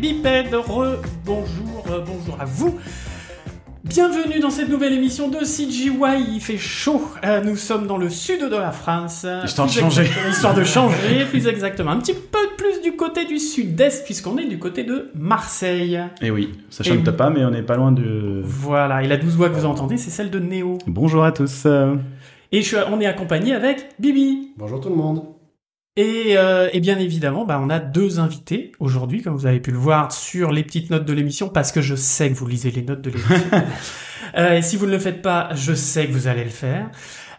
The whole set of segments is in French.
Bipèdes, re, bonjour, euh, bonjour à vous. Bienvenue dans cette nouvelle émission de CGY. Il fait chaud. Euh, nous sommes dans le sud de la France. Histoire de Plus changer. Histoire de changer, plus exactement. Un petit peu plus du côté du sud-est, puisqu'on est du côté de Marseille. Et Eh oui, ça chante pas, mais on n'est pas loin de. Voilà, et la douce voix que vous entendez, c'est celle de Néo. Bonjour à tous. euh, Et je suis- on est accompagné avec Bibi. Bonjour tout le monde. Et, euh, et bien évidemment, bah, on a deux invités aujourd'hui, comme vous avez pu le voir sur les petites notes de l'émission, parce que je sais que vous lisez les notes de l'émission. Euh, et si vous ne le faites pas, je sais que vous allez le faire.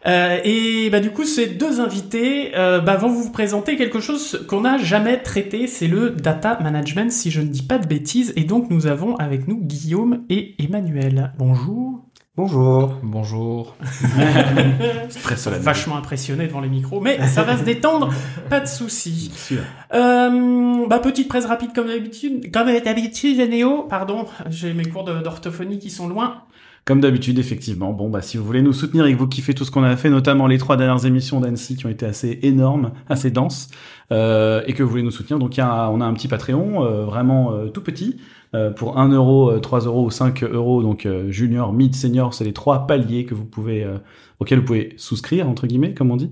Euh, et bah, du coup, ces deux invités euh, bah, vont vous présenter quelque chose qu'on n'a jamais traité, c'est le data management, si je ne dis pas de bêtises. Et donc, nous avons avec nous Guillaume et Emmanuel. Bonjour. Bonjour. Bonjour. C'est très solennel. Vachement impressionné devant les micros, mais ça va se détendre, pas de souci. Euh, bah, petite presse rapide comme d'habitude. Comme d'habitude, Néo, pardon, j'ai mes cours d'orthophonie qui sont loin. Comme d'habitude, effectivement. Bon, bah, si vous voulez nous soutenir et que vous kiffez tout ce qu'on a fait, notamment les trois dernières émissions d'Annecy qui ont été assez énormes, assez denses, euh, et que vous voulez nous soutenir, donc il y a, on a un petit Patreon, euh, vraiment euh, tout petit, pour 1 euro, euh, 3 euros ou 5 euros. Donc euh, junior, mid, senior, c'est les trois paliers que vous pouvez, euh, auxquels vous pouvez souscrire, entre guillemets, comme on dit.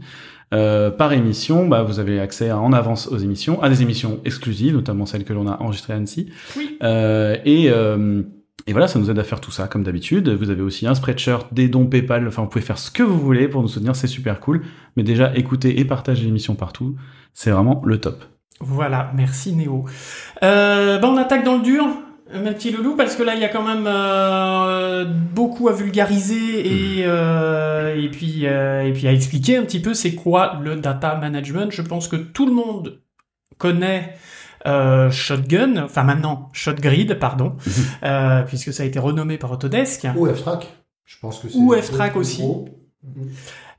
Euh, par émission, bah, vous avez accès à- en avance aux émissions, à des émissions exclusives, notamment celles que l'on a enregistrées à Annecy. Oui. Euh, et, euh, et voilà, ça nous aide à faire tout ça comme d'habitude. Vous avez aussi un spreadshirt, des dons PayPal, enfin vous pouvez faire ce que vous voulez pour nous soutenir, c'est super cool. Mais déjà, écoutez et partagez l'émission partout, c'est vraiment le top. Voilà, merci Néo. Euh, bah, on attaque dans le dur, mes petits loulous, parce que là, il y a quand même euh, beaucoup à vulgariser et, euh, et, puis, euh, et puis à expliquer un petit peu c'est quoi le data management. Je pense que tout le monde connaît euh, Shotgun, enfin maintenant Shotgrid, pardon, euh, puisque ça a été renommé par Autodesk. Ou F-Track. Je pense que c'est. Ou F-Track plus aussi. gros.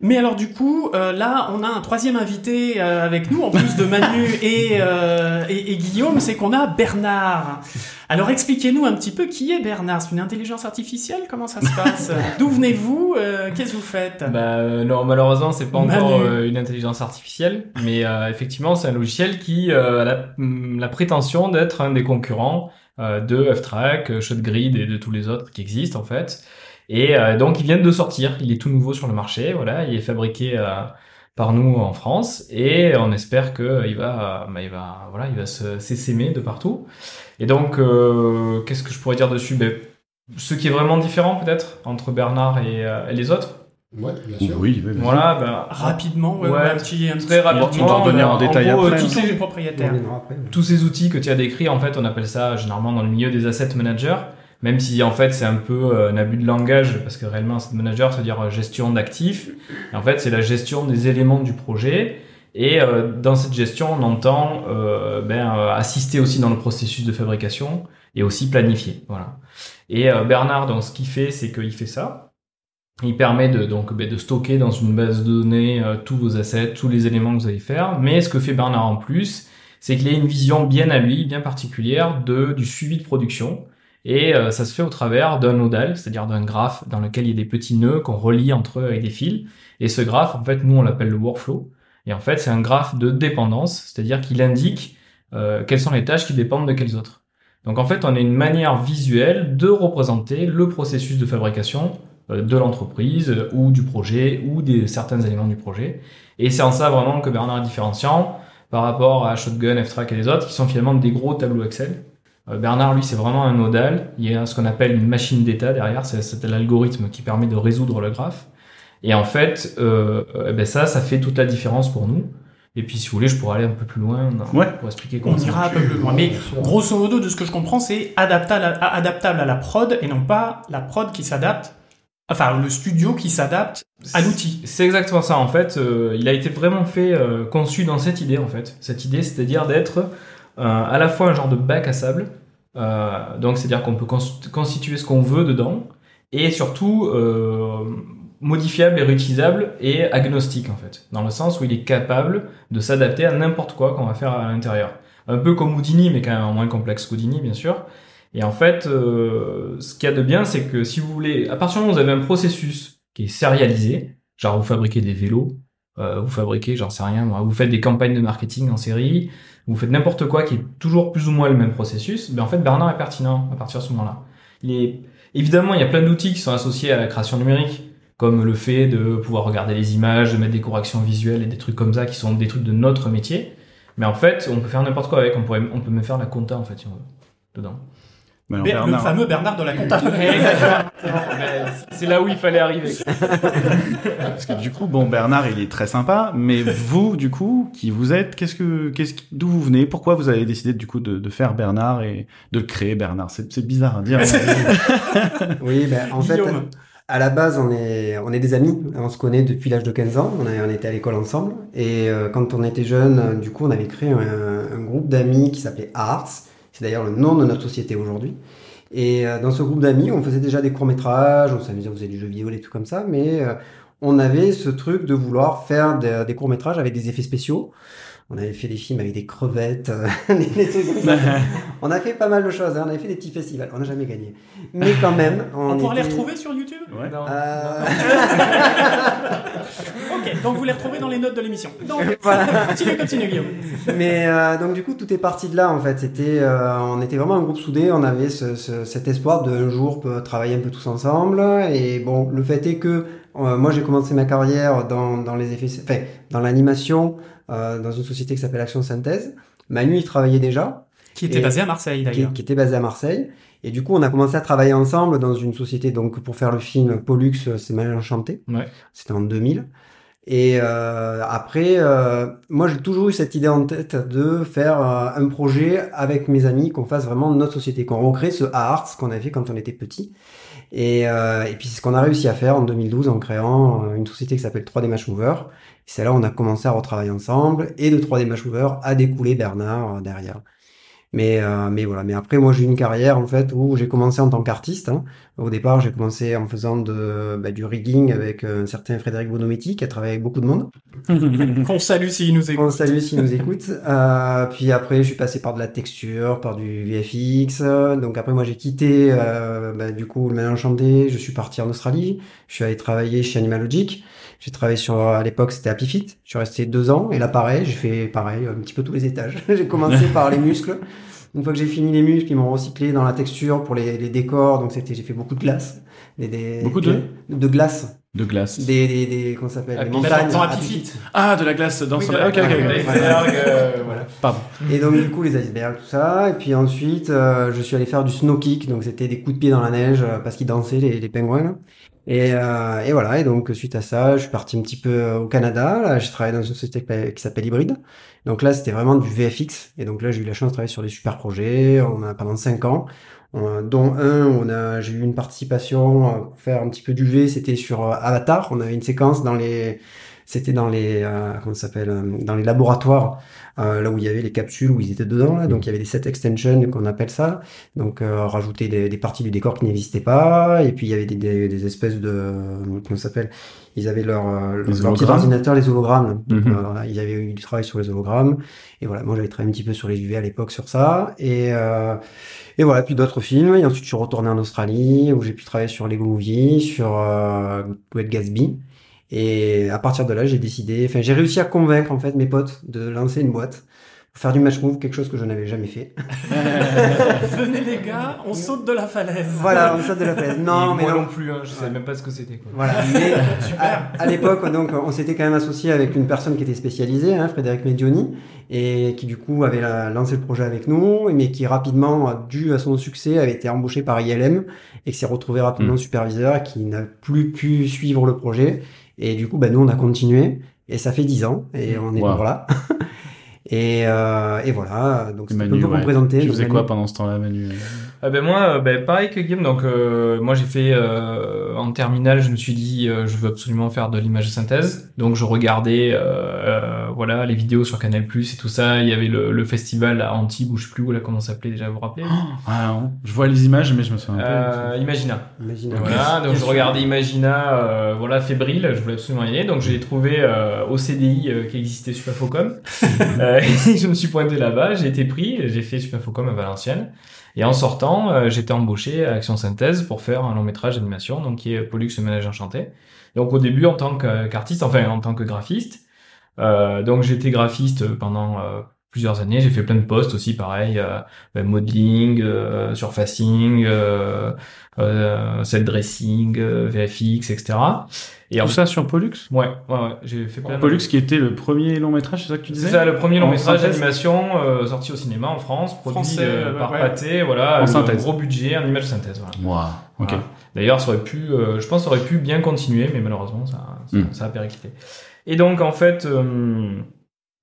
Mais alors du coup, euh, là, on a un troisième invité euh, avec nous, en plus de Manu et, euh, et, et Guillaume, c'est qu'on a Bernard. Alors expliquez-nous un petit peu qui est Bernard. C'est une intelligence artificielle? Comment ça se passe? D'où venez-vous? Euh, Qu'est-ce que vous faites? Bah euh, non, malheureusement, c'est pas encore euh, une intelligence artificielle, mais euh, effectivement, c'est un logiciel qui euh, a la, hum, la prétention d'être un des concurrents euh, de F-Track, ShotGrid et de tous les autres qui existent en fait. Et euh, donc, il vient de sortir. Il est tout nouveau sur le marché. Voilà, il est fabriqué euh, par nous en France et on espère que il va, euh, bah, il va, voilà, il va se s'essaimer de partout. Et donc, euh, qu'est-ce que je pourrais dire dessus? Ben, Ce qui est vraiment différent peut-être entre Bernard et, euh, et les autres? Ouais, bien sûr. Oui, oui, bien sûr. Voilà, ben, Rapidement, ouais, Ouais, ouais, un petit, un petit- très rapidement. on va revenir en ben, détail gros, après. tous Tous ces- propriétaires. après. tous ces outils que tu as décrits, en fait, on appelle ça généralement dans le milieu des asset managers, même si en fait c'est un peu euh, un abus de langage, parce que réellement asset manager, c'est-à-dire euh, gestion d'actifs, en fait c'est la gestion des éléments du projet, et euh, dans cette gestion on entend euh, ben, euh, assister aussi dans le processus de fabrication, et aussi planifier, voilà. Et Bernard, donc ce qu'il fait, c'est qu'il fait ça, il permet de, donc, ben, de stocker dans une base de données tous vos assets, tous les éléments que vous allez faire, mais ce que fait Bernard en plus, c'est qu'il a une vision bien à lui, bien particulière de, du suivi de production. Et euh, ça se fait au travers d'un nodal, c'est-à-dire d'un graphe dans lequel il y a des petits nœuds qu'on relie entre eux avec des fils. Et ce graphe, en fait, nous, on l'appelle le workflow. Et en fait, c'est un graphe de dépendance, c'est-à-dire qu'il indique euh, quelles sont les tâches qui dépendent de quelles autres. Donc en fait, on a une manière visuelle de représenter le processus de fabrication euh, de l'entreprise euh, ou du projet ou des certains éléments du projet. Et c'est en ça vraiment que Bernard est différenciant par rapport à Shotgun, F-Track et les autres, qui sont finalement des gros tableaux Excel. Euh, Bernard, lui, c'est vraiment un nodal. Il y a ce qu'on appelle une machine d'état derrière. C'est l'algorithme qui permet de résoudre le graphe. Et en fait, euh, eh ben ça, ça fait toute la différence pour nous. Et puis, si vous voulez, je pourrais aller un peu plus loin dans- Ouais. pour expliquer comment On ira un peu plus loin. Mais grosso modo, de ce que je comprends, c'est adaptable à, adaptable à la prod et non pas la prod qui s'adapte, enfin le studio qui s'adapte à l'outil. C'est exactement ça. En fait, euh, il a été vraiment fait, euh, conçu dans cette idée, en fait. Cette idée, c'est-à-dire d'être à la fois un genre de bac à sable. Euh, donc, c'est-à-dire qu'on peut cons- constituer ce qu'on veut dedans. Et surtout, euh, modifiable et réutilisable et agnostique, en fait. Dans le sens où il est capable de s'adapter à n'importe quoi qu'on va faire à l'intérieur. Un peu comme Houdini, mais quand même moins complexe qu'Houdini, bien sûr. Et en fait, euh, ce qu'il y a de bien, c'est que si vous voulez, à partir du moment où vous avez un processus qui est sérialisé, genre vous fabriquez des vélos, euh, vous fabriquez, j'en sais rien, vous faites des campagnes de marketing en série, vous faites n'importe quoi qui est toujours plus ou moins le même processus, ben en fait Bernard est pertinent à partir de ce moment-là. Il évidemment il y a plein d'outils qui sont associés à la création numérique, comme le fait de pouvoir regarder les images, de mettre des corrections visuelles et des trucs comme ça qui sont des trucs de notre métier. Mais en fait, on peut faire n'importe quoi avec. On on peut même faire la compta en fait si on veut dedans. Mais alors, Ber- Le Bernard- fameux Bernard de la compta. C'est là où il fallait arriver. Parce que du coup, bon, Bernard, il est très sympa, mais vous, du coup, qui vous êtes, qu'est-ce que, qu'est-ce d'où vous venez, pourquoi vous avez décidé du coup de, de faire Bernard et de le créer Bernard? C'est bizarre à dire. Oui, ben, en fait, Guillaume. à la base, on est, on est des amis. On se connaît depuis l'âge de 15 ans. On, a- on était à l'école ensemble. Et euh, quand on était jeunes, euh, du coup, on avait créé un, un groupe d'amis qui s'appelait Arts. C'est d'ailleurs le nom de notre société aujourd'hui. Et euh, dans ce groupe d'amis, on faisait déjà des courts-métrages, on s'amusait, on faisait du jeu vidéo, des trucs comme ça. Mais euh, on avait ce truc de vouloir faire des, des courts-métrages avec des effets spéciaux. On avait fait des films avec des crevettes, euh, des, trucs comme ça. On a fait pas mal de choses, hein. on avait fait des petits festivals, on n'a jamais gagné. Mais quand même, on, On pourra les retrouver sur YouTube Ouais. Non. Euh, Ok, donc vous les retrouvez dans les notes de l'émission. Donc, Voilà. continue, continue, Guillaume. Mais euh, donc du coup, tout est parti de là en fait. C'était, euh, on était vraiment un groupe soudé. On avait ce, ce- cet espoir de un jour peut travailler un peu tous ensemble. Et bon, le fait est que euh, moi j'ai commencé ma carrière dans, dans les effets, enfin dans l'animation, dans une société qui s'appelle Action Synthèse. Manu il travaillait déjà. Qui était Et- basé à Marseille, qui, d'ailleurs. qui était basé à Marseille. Et du coup, on a commencé à travailler ensemble dans une société donc pour faire le film Pollux, c'est mal enchanté. Ouais. C'était en 2000. Et euh, après, euh, moi, j'ai toujours eu cette idée en tête de faire euh, un projet avec mes amis, qu'on fasse vraiment notre société, qu'on recrée ce Arts qu'on avait fait quand on était petit. Et, euh, et puis, c'est ce qu'on a réussi à faire en 2012 en créant euh, une société qui s'appelle 3D Match Mover. C'est là où on a commencé à retravailler ensemble. Et de 3D Match Mover a découlé Bernard euh, derrière. Mais, euh, mais voilà. Mais après, moi, j'ai eu une carrière en fait où j'ai commencé en tant qu'artiste. hein. Au départ, j'ai commencé en faisant de, bah, du rigging avec euh, un certain Frédéric Bonometti qui a travaillé avec beaucoup de monde. Qu'on salue s'il nous écoute. On le salue s'il nous écoute. Euh, puis après, je suis passé par de la texture, par du VFX. Donc après, moi, j'ai quitté euh, bah, du coup le Mal Enchanté. Je suis parti en Australie. Je suis allé travailler chez Animalogic. J'ai travaillé sur, à l'époque, c'était Happy Fit. Je suis resté deux ans. Et là, pareil, j'ai fait pareil, un petit peu tous les étages. j'ai commencé par les muscles. Une fois que j'ai fini les muscles, ils m'ont recyclé dans la texture pour les, les décors. Donc c'était, j'ai fait beaucoup de glace. Des, des- Beaucoup de? de glace. De glace. Des, des, des comment ça s'appelle? Des montagnes. Dans Happy Happy Fit. Fit. Ah, de la glace dans Oui, son. Ok, ok, ok. icebergs, euh, voilà. Pardon. Et donc du coup les icebergs, tout ça. Et puis ensuite, euh, je suis allé faire du snow kick, donc c'était des coups de pied dans la neige euh, parce qu'ils dansaient les, les pingouins. là. Et, euh, et voilà. Et donc suite à ça, je suis parti un petit peu euh, au Canada. Là, j'ai travaillé dans une société qui s'appelle Hybride. Donc là, c'était vraiment du VFX. Et donc là, j'ai eu la chance de travailler sur des super projets. On a pendant cinq ans. euh, dont un, on a, j'ai eu une participation euh, pour faire un petit peu du V, c'était sur euh, Avatar. On avait une séquence dans les, c'était dans les, euh, comment ça s'appelle, euh, dans les laboratoires euh, là où il y avait les capsules où ils étaient dedans là. Donc il y avait des set extensions qu'on appelle ça. Donc euh, rajouter des, des parties du décor qui n'existaient pas. Et puis il y avait des, des, des espèces de comment ça s'appelle ils avaient leur, euh, leur petit hologrammes. ordinateur les hologrammes. Mhm. euh, ils avaient eu du travail sur les hologrammes. Et voilà moi j'avais travaillé un petit peu sur les UV à l'époque sur ça. Et euh, et voilà puis d'autres films. Et ensuite je suis retourné en Australie où j'ai pu travailler sur Lego Movie sur euh, Great Gatsby et à partir de là, j'ai décidé, enfin, j'ai réussi à convaincre en fait mes potes de lancer une boîte pour faire du match move, quelque chose que je n'avais jamais fait. Venez les gars, on saute de la falaise. Voilà, on saute de la falaise. Non, Et mais moi non. non plus, hein, je savais même pas ce que c'était. quoi. Voilà, mais à, à l'époque, donc, on s'était quand même associé avec une personne qui était spécialisée, hein, Frédéric Medioni, et qui du coup avait la- lancé le projet avec nous, mais qui rapidement, dû à son succès, avait été embauché par ILM et qui s'est retrouvé rapidement Mm. superviseur, qui n'a plus pu suivre le projet. Et du coup, bah, nous, on a continué, et ça fait 10 ans, et on est Wow. toujours là. et, euh, et voilà, donc c'est un peu ouais. vous présenter. Tu faisais quoi pendant ce temps-là, Manu? Ah ben moi, euh, ben pareil que Guillaume, donc euh, moi j'ai fait euh, en terminale, je me suis dit euh, je veux absolument faire de l'image synthèse, donc je regardais euh, euh, voilà, les vidéos sur Canal Plus et tout ça. Il y avait le, le festival à Antibes, ou je sais plus où là, comment ça s'appelait déjà, vous vous rappelez? Ah non, je vois les images, mais je me souviens pas. euh, Imagina. Imagine. Voilà, donc je regardais Imagina, euh, voilà, fébrile, je voulais absolument y aller, donc j'ai trouvé euh, au CDI euh, qui existait euh, et je me suis pointé là-bas, j'ai été pris, j'ai fait Supafocom à Valenciennes. Et en sortant, euh, j'étais embauché à Action Synthèse pour faire un long métrage d'animation, donc qui est Pollux le ménage enchanté. Donc au début en tant qu'artiste, enfin en tant que graphiste. Euh, donc j'étais graphiste pendant euh, plusieurs années. J'ai fait plein de postes aussi, pareil, euh, ben, modeling, euh, surfacing, euh, euh, set dressing, euh, VFX, etc. Et en Tout ça sur Pollux? Ouais, ouais, ouais, j'ai fait plein de Pollux qui était le premier long métrage, c'est ça que tu disais? c'est ça, le premier long En métrage d'animation euh, sorti au cinéma en France, produit Français, par ouais. Pathé, voilà, En synthèse. gros budget, en image synthèse, voilà. Waouh, ok. Voilà. D'ailleurs, ça aurait pu, euh, je pense, ça aurait pu bien continuer, mais malheureusement, ça, ça, Mm. ça a périclité. Et donc, en fait,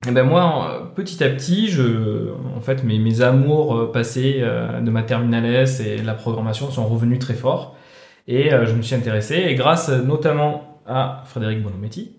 euh, eh ben moi, en- petit à petit, je, en fait, mes, mes amours euh, passés euh, de ma terminale S et de la programmation sont revenus très fort. Et euh, je me suis intéressé, et grâce euh, notamment à Frédéric Bonometti,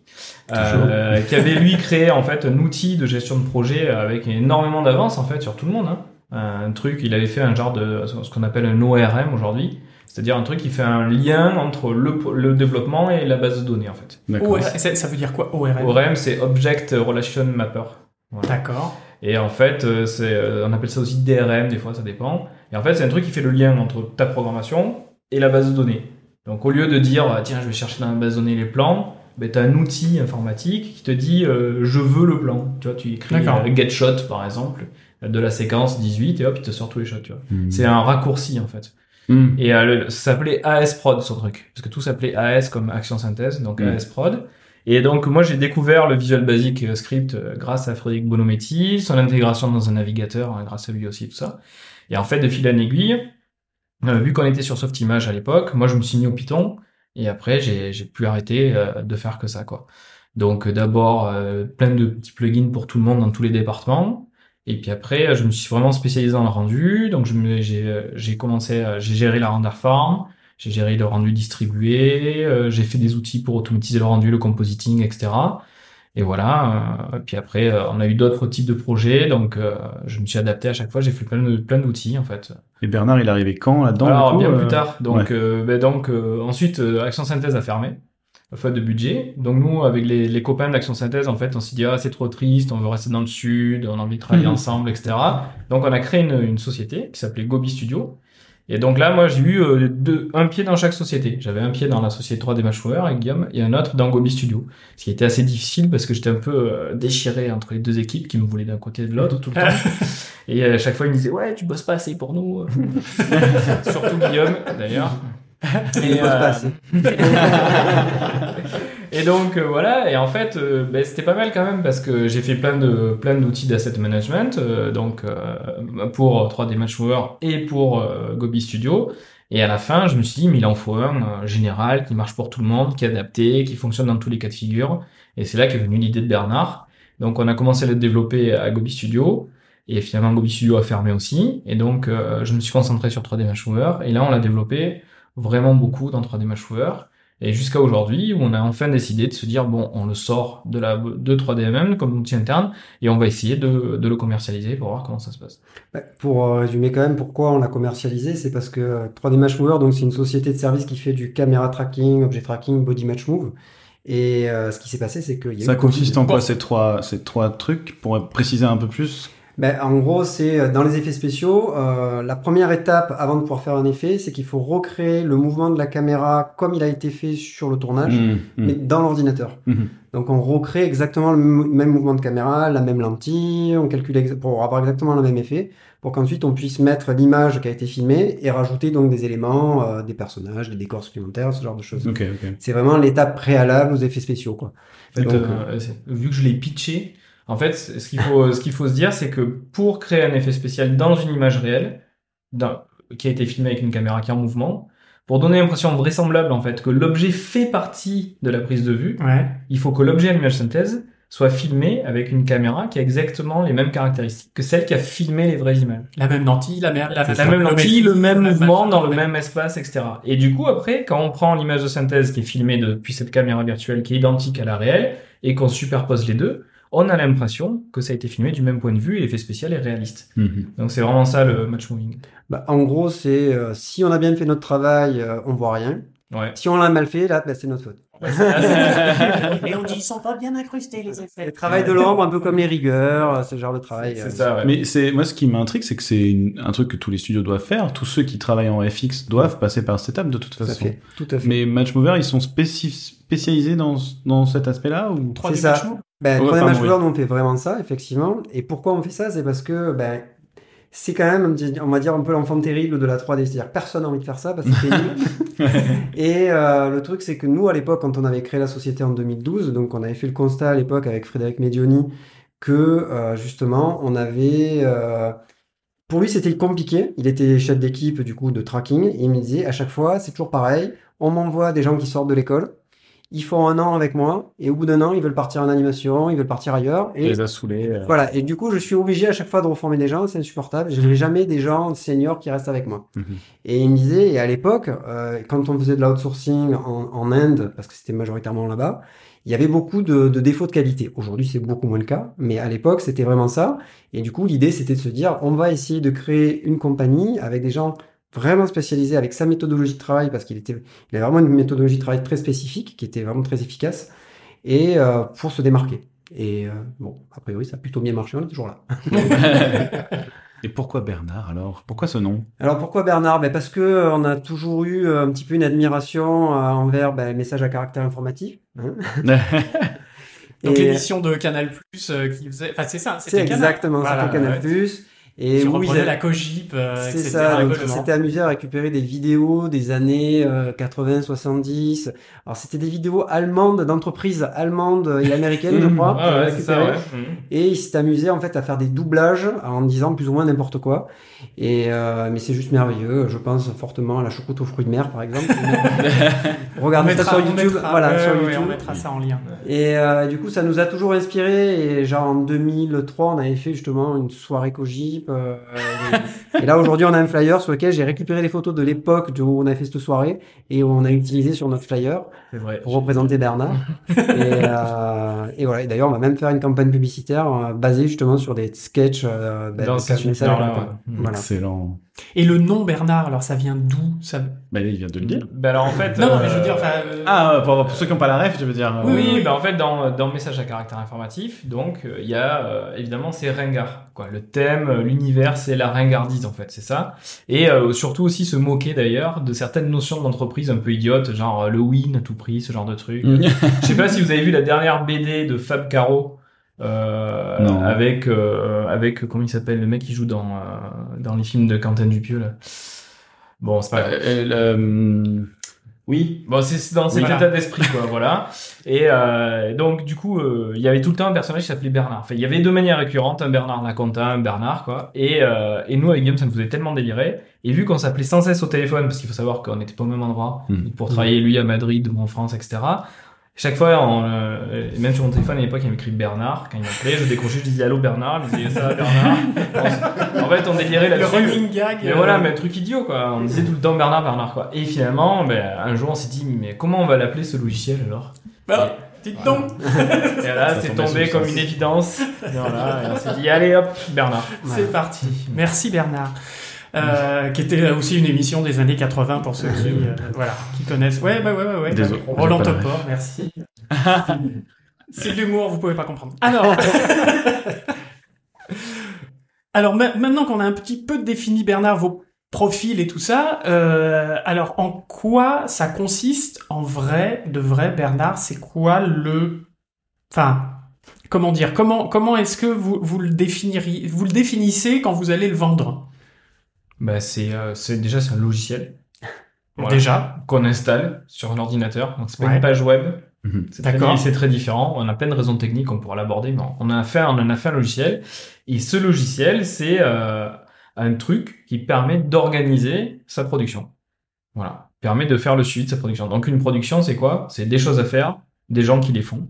euh, qui avait lui créé en fait un outil de gestion de projet avec énormément d'avance en fait sur tout le monde. hein. Un truc, il avait fait un genre de ce qu'on appelle un ORM aujourd'hui, c'est-à-dire un truc qui fait un lien entre le, le développement et la base de données en fait. Ça, ça veut dire quoi ORM ORM, c'est Object Relation Mapper. Voilà. D'accord. Et en fait, euh, c'est, euh, on appelle ça aussi DRM, des fois ça dépend. Et en fait, c'est un truc qui fait le lien entre ta programmation et la base de données. Donc au lieu de dire, ah, tiens, je vais chercher dans la base de données les plans, ben, tu as un outil informatique qui te dit, euh, je veux le plan. Tu vois, tu écris euh, get shot, par exemple, de la séquence 18, et hop, il te sort tous les shots. Tu vois. Hmm. C'est un raccourci, en fait. Hmm. Et euh, le- ça s'appelait AS Prod, son truc. Parce que tout s'appelait AS comme Action Synthèse, donc Mm. AS Prod. Et donc, moi, j'ai découvert le Visual Basic euh, Script euh, grâce à Frédéric Bonometti, son intégration dans un navigateur, hein, grâce à lui aussi, tout ça. Et en fait, de fil en aiguille, euh, vu qu'on était sur Softimage à l'époque, moi, je me suis mis au Python. Et après, j'ai j'ai plus arrêté euh, de faire que ça, quoi. Donc, d'abord, plein de petits plugins pour tout le monde dans tous les départements. Et puis après, euh, je me suis vraiment spécialisé dans le rendu. Donc, j'ai euh, j'ai commencé, à- j'ai géré la render farm, j'ai géré le rendu distribué, euh, j'ai fait des outils pour automatiser le rendu, le compositing, etc. Et voilà. euh, puis après, euh, on a eu d'autres types de projets, donc euh, je me suis adapté à chaque fois. J'ai fait plein de plein d'outils en fait. Et Bernard, il est arrivé quand là-dedans Alors bien euh, plus tard. Donc, ouais. euh, ben, donc euh, ensuite, euh, Action Synthèse a fermé, faute de budget. Donc nous, avec les, les copains d'Action Synthèse, en fait, on s'est dit ah c'est trop triste, on veut rester dans le sud, on a envie de travailler Mhm. ensemble, etc. Donc on a créé une, une société qui s'appelait Gobi Studio. Et donc là, moi, j'ai eu euh, deux, un pied dans chaque société. J'avais un pied dans la société 3D Mashware avec Guillaume et un autre dans Gobi Studio. Ce qui était assez difficile parce que j'étais un peu euh, déchiré entre les deux équipes qui me voulaient d'un côté et de l'autre tout le temps. Et euh, à chaque fois, il me disait ouais, tu bosses pas assez pour nous. Surtout Guillaume, d'ailleurs. Assez. et donc euh, voilà, et en fait, euh, ben, c'était pas mal quand même parce que j'ai fait plein de plein d'outils d'asset management, euh, donc euh, pour 3D Matchmover et pour euh, Gobi Studio. Et à la fin, je me suis dit, mais il en faut un euh, général qui marche pour tout le monde, qui est adapté, qui fonctionne dans tous les cas de figure. Et c'est là qu'est venue l'idée de Bernard. Donc on a commencé à le développer à Gobi Studio. Et finalement, Gobi Studio a fermé aussi. Et donc, euh, je me suis concentré sur 3D Matchmover. Et là, on l'a développé vraiment beaucoup dans 3D Matchmover. Et jusqu'à aujourd'hui, où on a enfin décidé de se dire, bon, on le sort de la de 3DMM comme outil interne, et on va essayer de, de le commercialiser pour voir comment ça se passe. Bah, Pour euh, résumer quand même pourquoi on l'a commercialisé, c'est parce que euh, 3D Match Mover, donc c'est une société de service qui fait du caméra tracking, objet tracking, body match move. Et euh, ce qui s'est passé, c'est qu'il y a eu Ça consiste en quoi ces trois, ces trois trucs? Pour préciser un peu plus. Ben, en gros, c'est euh, dans les effets spéciaux, euh, la première étape avant de pouvoir faire un effet, c'est qu'il faut recréer le mouvement de la caméra comme il a été fait sur le tournage, Hmm, hmm, mais dans l'ordinateur. mhm. Donc on recrée exactement le même mouvement de caméra, la même lentille, on calcule pour avoir exactement le même effet, pour qu'ensuite on puisse mettre l'image qui a été filmée et rajouter donc des éléments, euh, des personnages, des décors supplémentaires, ce genre de choses. Ok, ok. C'est vraiment l'étape préalable aux effets spéciaux, quoi. Donc, euh, vu que je l'ai pitché, en fait, ce qu'il faut, ce qu'il faut se dire, c'est que pour créer un effet spécial dans une image réelle, dans- qui a été filmée avec une caméra qui est en mouvement, pour donner l'impression vraisemblable, en fait, que l'objet fait partie de la prise de vue, Ouais. il faut que l'objet en image synthèse soit filmé avec une caméra qui a exactement les mêmes caractéristiques que celle qui a filmé les vraies images. La même lentille, la, même la, même lentille, le même mouvement dans le même espace, etc. Et du coup, après, quand on prend l'image de synthèse qui est filmée depuis cette caméra virtuelle qui est identique à la réelle et qu'on superpose les deux, on a l'impression que ça a été filmé du même point de vue et l'effet spécial est réaliste. Mhm. Donc c'est vraiment ça le match moving. Bah, en gros, c'est euh, si on a bien fait notre travail, euh, on voit rien. Ouais. Si on l'a mal fait, là, bah, c'est notre faute. Et on dit, ils sont pas bien incrustés, les effets. Le travail de l'ombre, un peu comme les rigueurs, ce genre de travail. C'est euh, ça, ouais. Mais c'est moi ce qui m'intrigue, c'est que c'est une- un truc que tous les studios doivent faire. Tous ceux qui travaillent en FX doivent passer par cette étape de toute Tout à façon. fait. Tout à fait. Mais Match Mover, ils sont spécif- spécialisés dans, dans cet aspect-là ou? 3D C'est ça. Ben, Ouais, 3D pardon, Match. Mover, nous, on fait vraiment ça, effectivement. Et pourquoi on fait ça? C'est parce que ben, c'est quand même, on va dire, un peu l'enfant terrible de la 3D. C'est-à-dire personne n'a envie de faire ça parce que c'est pénible. Et euh, le truc, c'est que nous, à l'époque, quand on avait créé la société en 2012, donc on avait fait le constat à l'époque avec Frédéric Medioni que euh, justement, on avait... euh, pour lui, c'était compliqué. Il était chef d'équipe du coup de tracking. Et il me disait à chaque fois, c'est toujours pareil. On m'envoie des gens qui sortent de l'école. Ils font un an avec moi. Et au bout d'un an, ils veulent partir en animation, ils veulent partir ailleurs. Et les a saoulés euh. voilà. Et du coup, je suis obligé à chaque fois de reformer des gens. C'est insupportable. Je n'ai jamais des gens seniors qui restent avec moi. Mhm. Et il me disait, et à l'époque, euh, quand on faisait de l'outsourcing en, en Inde, parce que c'était majoritairement là-bas, il y avait beaucoup de, de défauts de qualité. Aujourd'hui, c'est beaucoup moins le cas, mais à l'époque, c'était vraiment ça. Et du coup, l'idée, c'était de se dire, on va essayer de créer une compagnie avec des gens vraiment spécialisés, avec sa méthodologie de travail, parce qu'il était, il avait vraiment une méthodologie de travail très spécifique, qui était vraiment très efficace, et euh, pour se démarquer. Et euh, bon, a priori, ça a plutôt bien marché, on est toujours là. Et pourquoi Bernard alors? Pourquoi ce nom? Alors pourquoi Bernard? Ben Parce que euh, on a toujours eu euh, un petit peu une admiration euh, envers ben, message à caractère informatif. hein. Donc Et l'émission de Canal Plus euh, qui faisait. Enfin, c'est ça. c'est c'était Canal. exactement ça, Voilà, c'était Canal+. ouais. Et où ils la cogip, euh, C'est ça, donc également. on s'était amusé à récupérer des vidéos des années euh, 80, 70. Alors c'était des vidéos allemandes, d'entreprises allemandes et américaines, je crois. Ouais, qu'on a ouais, c'est ça, ouais. Mhm. Et il s'est amusé en fait à faire des doublages en disant plus ou moins n'importe quoi. Et euh, mais c'est juste merveilleux. Je pense fortement à la choucroute aux fruits de mer par exemple. Regardez ça sur YouTube. mettra- voilà, sur ouais, YouTube. on mettra ça en lien. Et euh, du coup, ça nous a toujours inspiré. Et genre en 2003, on avait fait justement une soirée Cogip. Euh, et là, aujourd'hui, on a un flyer sur lequel j'ai récupéré les photos de l'époque où on a fait cette soirée et où on a utilisé sur notre flyer vrai. pour représenter Bernard. et, euh, et voilà. Et d'ailleurs, on va même faire une campagne publicitaire euh, basée justement sur des sketchs euh, ben, Dans. Voilà. Excellent. Et le nom Bernard, alors ça vient d'où? Ça... Bah, il vient de le dire. Ben alors en fait. Non, non, euh, mais je veux dire, enfin. euh, Ah, pour, pour ceux qui n'ont pas la ref, je veux dire. Oui, euh, oui, ben en fait, dans, dans Message à caractère informatif, donc, euh, il y a, euh, évidemment, c'est ringard, quoi. Le thème, euh, l'univers, c'est la ringardise, en fait, c'est ça. Et euh, surtout aussi se moquer, d'ailleurs, de certaines notions d'entreprise un peu idiotes, genre euh, le win à tout prix, ce genre de truc. Mm. Je sais pas si vous avez vu la dernière BD de Fab Caro, euh, avec, euh, avec, comment il s'appelle, le mec qui joue dans, euh, dans les films de Quentin Dupieux, là. Bon, c'est pas. Euh, euh, le- Oui. Bon, c'est dans cet état d'esprit, quoi, voilà. Et euh, donc, du coup, euh, il y avait tout le temps un personnage qui s'appelait Bernard. Enfin, il y avait deux manières récurrentes, un Bernard Laconta, un Bernard, quoi. Et, euh, et nous, avec Guillaume, ça nous faisait tellement délirer. Et vu qu'on s'appelait sans cesse au téléphone, parce qu'il faut savoir qu'on n'était pas au même endroit, Mm. pour travailler, lui, à Madrid, moi en France, etc., chaque fois, on, euh, même sur mon téléphone à l'époque, il y avait écrit Bernard. Quand il m'appelait, je décrochais, je disais allô Bernard, il me disait ça va, Bernard. en fait, on délirait le là-dessus. running gag. Mais euh, voilà, mais truc idiot quoi. On disait tout le temps Bernard, Bernard quoi. Et finalement, ben, un jour on s'est dit, mais comment on va l'appeler ce logiciel alors? Bah, dites donc. Et là, c'est tombé comme le une évidence. Et voilà, et on s'est dit, allez hop, Bernard. C'est parti. Merci Bernard. Euh, qui était aussi une émission des années 80 pour ceux qui, euh, voilà, qui connaissent. Ouais, ouais, ouais, ouais. ouais. Désolé, Roland Topor, merci. C'est de l'humour, vous pouvez pas comprendre. Alors, alors ma- maintenant qu'on a un petit peu défini Bernard, vos profils et tout ça, euh, alors en quoi ça consiste en vrai, de vrai, Bernard C'est quoi le, enfin, comment dire Comment comment est-ce que vous vous le définiriez Vous le définissez quand vous allez le vendre? Bah, c'est, euh, c'est déjà c'est un logiciel. Voilà. Déjà. Qu'on installe sur un ordinateur. Donc c'est pas Ouais. une page web. Mhm. C'est très, D'accord. c'est très différent. On a plein de raisons techniques, on pourra l'aborder, mais on a fait, on en a fait un logiciel. Et ce logiciel, c'est euh, un truc qui permet d'organiser sa production. Voilà. Permet de faire le suivi de sa production. Donc une production, c'est quoi? C'est des choses à faire, des gens qui les font,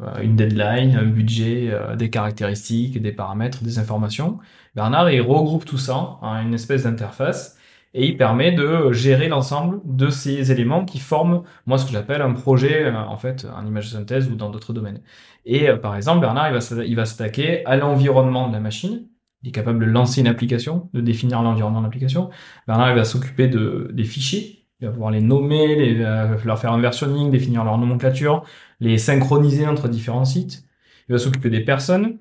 euh, une deadline, un budget, euh, des caractéristiques, des paramètres, des informations. Bernard, il regroupe tout ça en une espèce d'interface et il permet de gérer l'ensemble de ces éléments qui forment, moi, ce que j'appelle un projet, euh, en fait, en image de synthèse ou dans d'autres domaines. Et euh, par exemple, Bernard, il va, s'attaquer à l'environnement de la machine. Il est capable de lancer une application, de définir l'environnement de l'application. Bernard, il va s'occuper de, des fichiers. Il va pouvoir les nommer, les, euh, leur faire un versionning, définir leur nomenclature, les synchroniser entre différents sites. Il va s'occuper des personnes,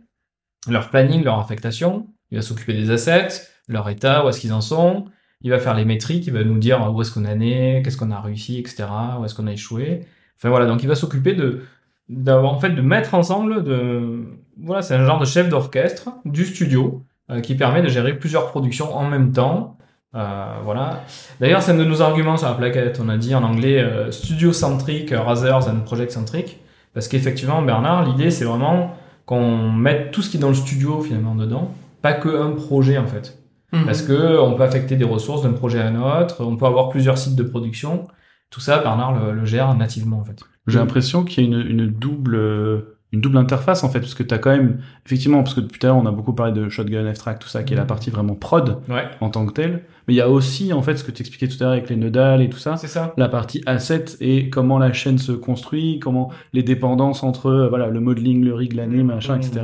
leur planning, leur affectation. Il va s'occuper des assets, leur état, où est-ce qu'ils en sont. Il va faire les métriques, il va nous dire où est-ce qu'on en est, qu'est-ce qu'on a réussi, etc., où est-ce qu'on a échoué. Enfin voilà, donc il va s'occuper de d'avoir en fait de mettre ensemble de voilà, c'est un genre de chef d'orchestre du studio euh, qui permet de gérer plusieurs productions en même temps. Euh, voilà. D'ailleurs, c'est un de nos arguments sur la plaquette. On a dit en anglais euh, studio centric, Razers and project centric, parce qu'effectivement, Bernard, l'idée c'est vraiment qu'on mette tout ce qui est dans le studio finalement dedans, pas que un projet en fait. Mhm. Parce que on peut affecter des ressources d'un projet à un autre, on peut avoir plusieurs sites de production. Tout ça, Bernard le, le gère nativement en fait. J'ai l'impression qu'il y a une, une double euh, une double interface en fait parce que tu as quand même effectivement parce que depuis tout à l'heure on a beaucoup parlé de shotgun F-Track tout ça qui est la Mhm. partie vraiment prod Ouais, en tant que telle mais il y a aussi en fait ce que tu expliquais tout à l'heure avec les nodales et tout ça c'est ça. la partie asset et comment la chaîne se construit, comment les dépendances entre euh, voilà le modeling, le rig, l'année, machin, Mhm. etc.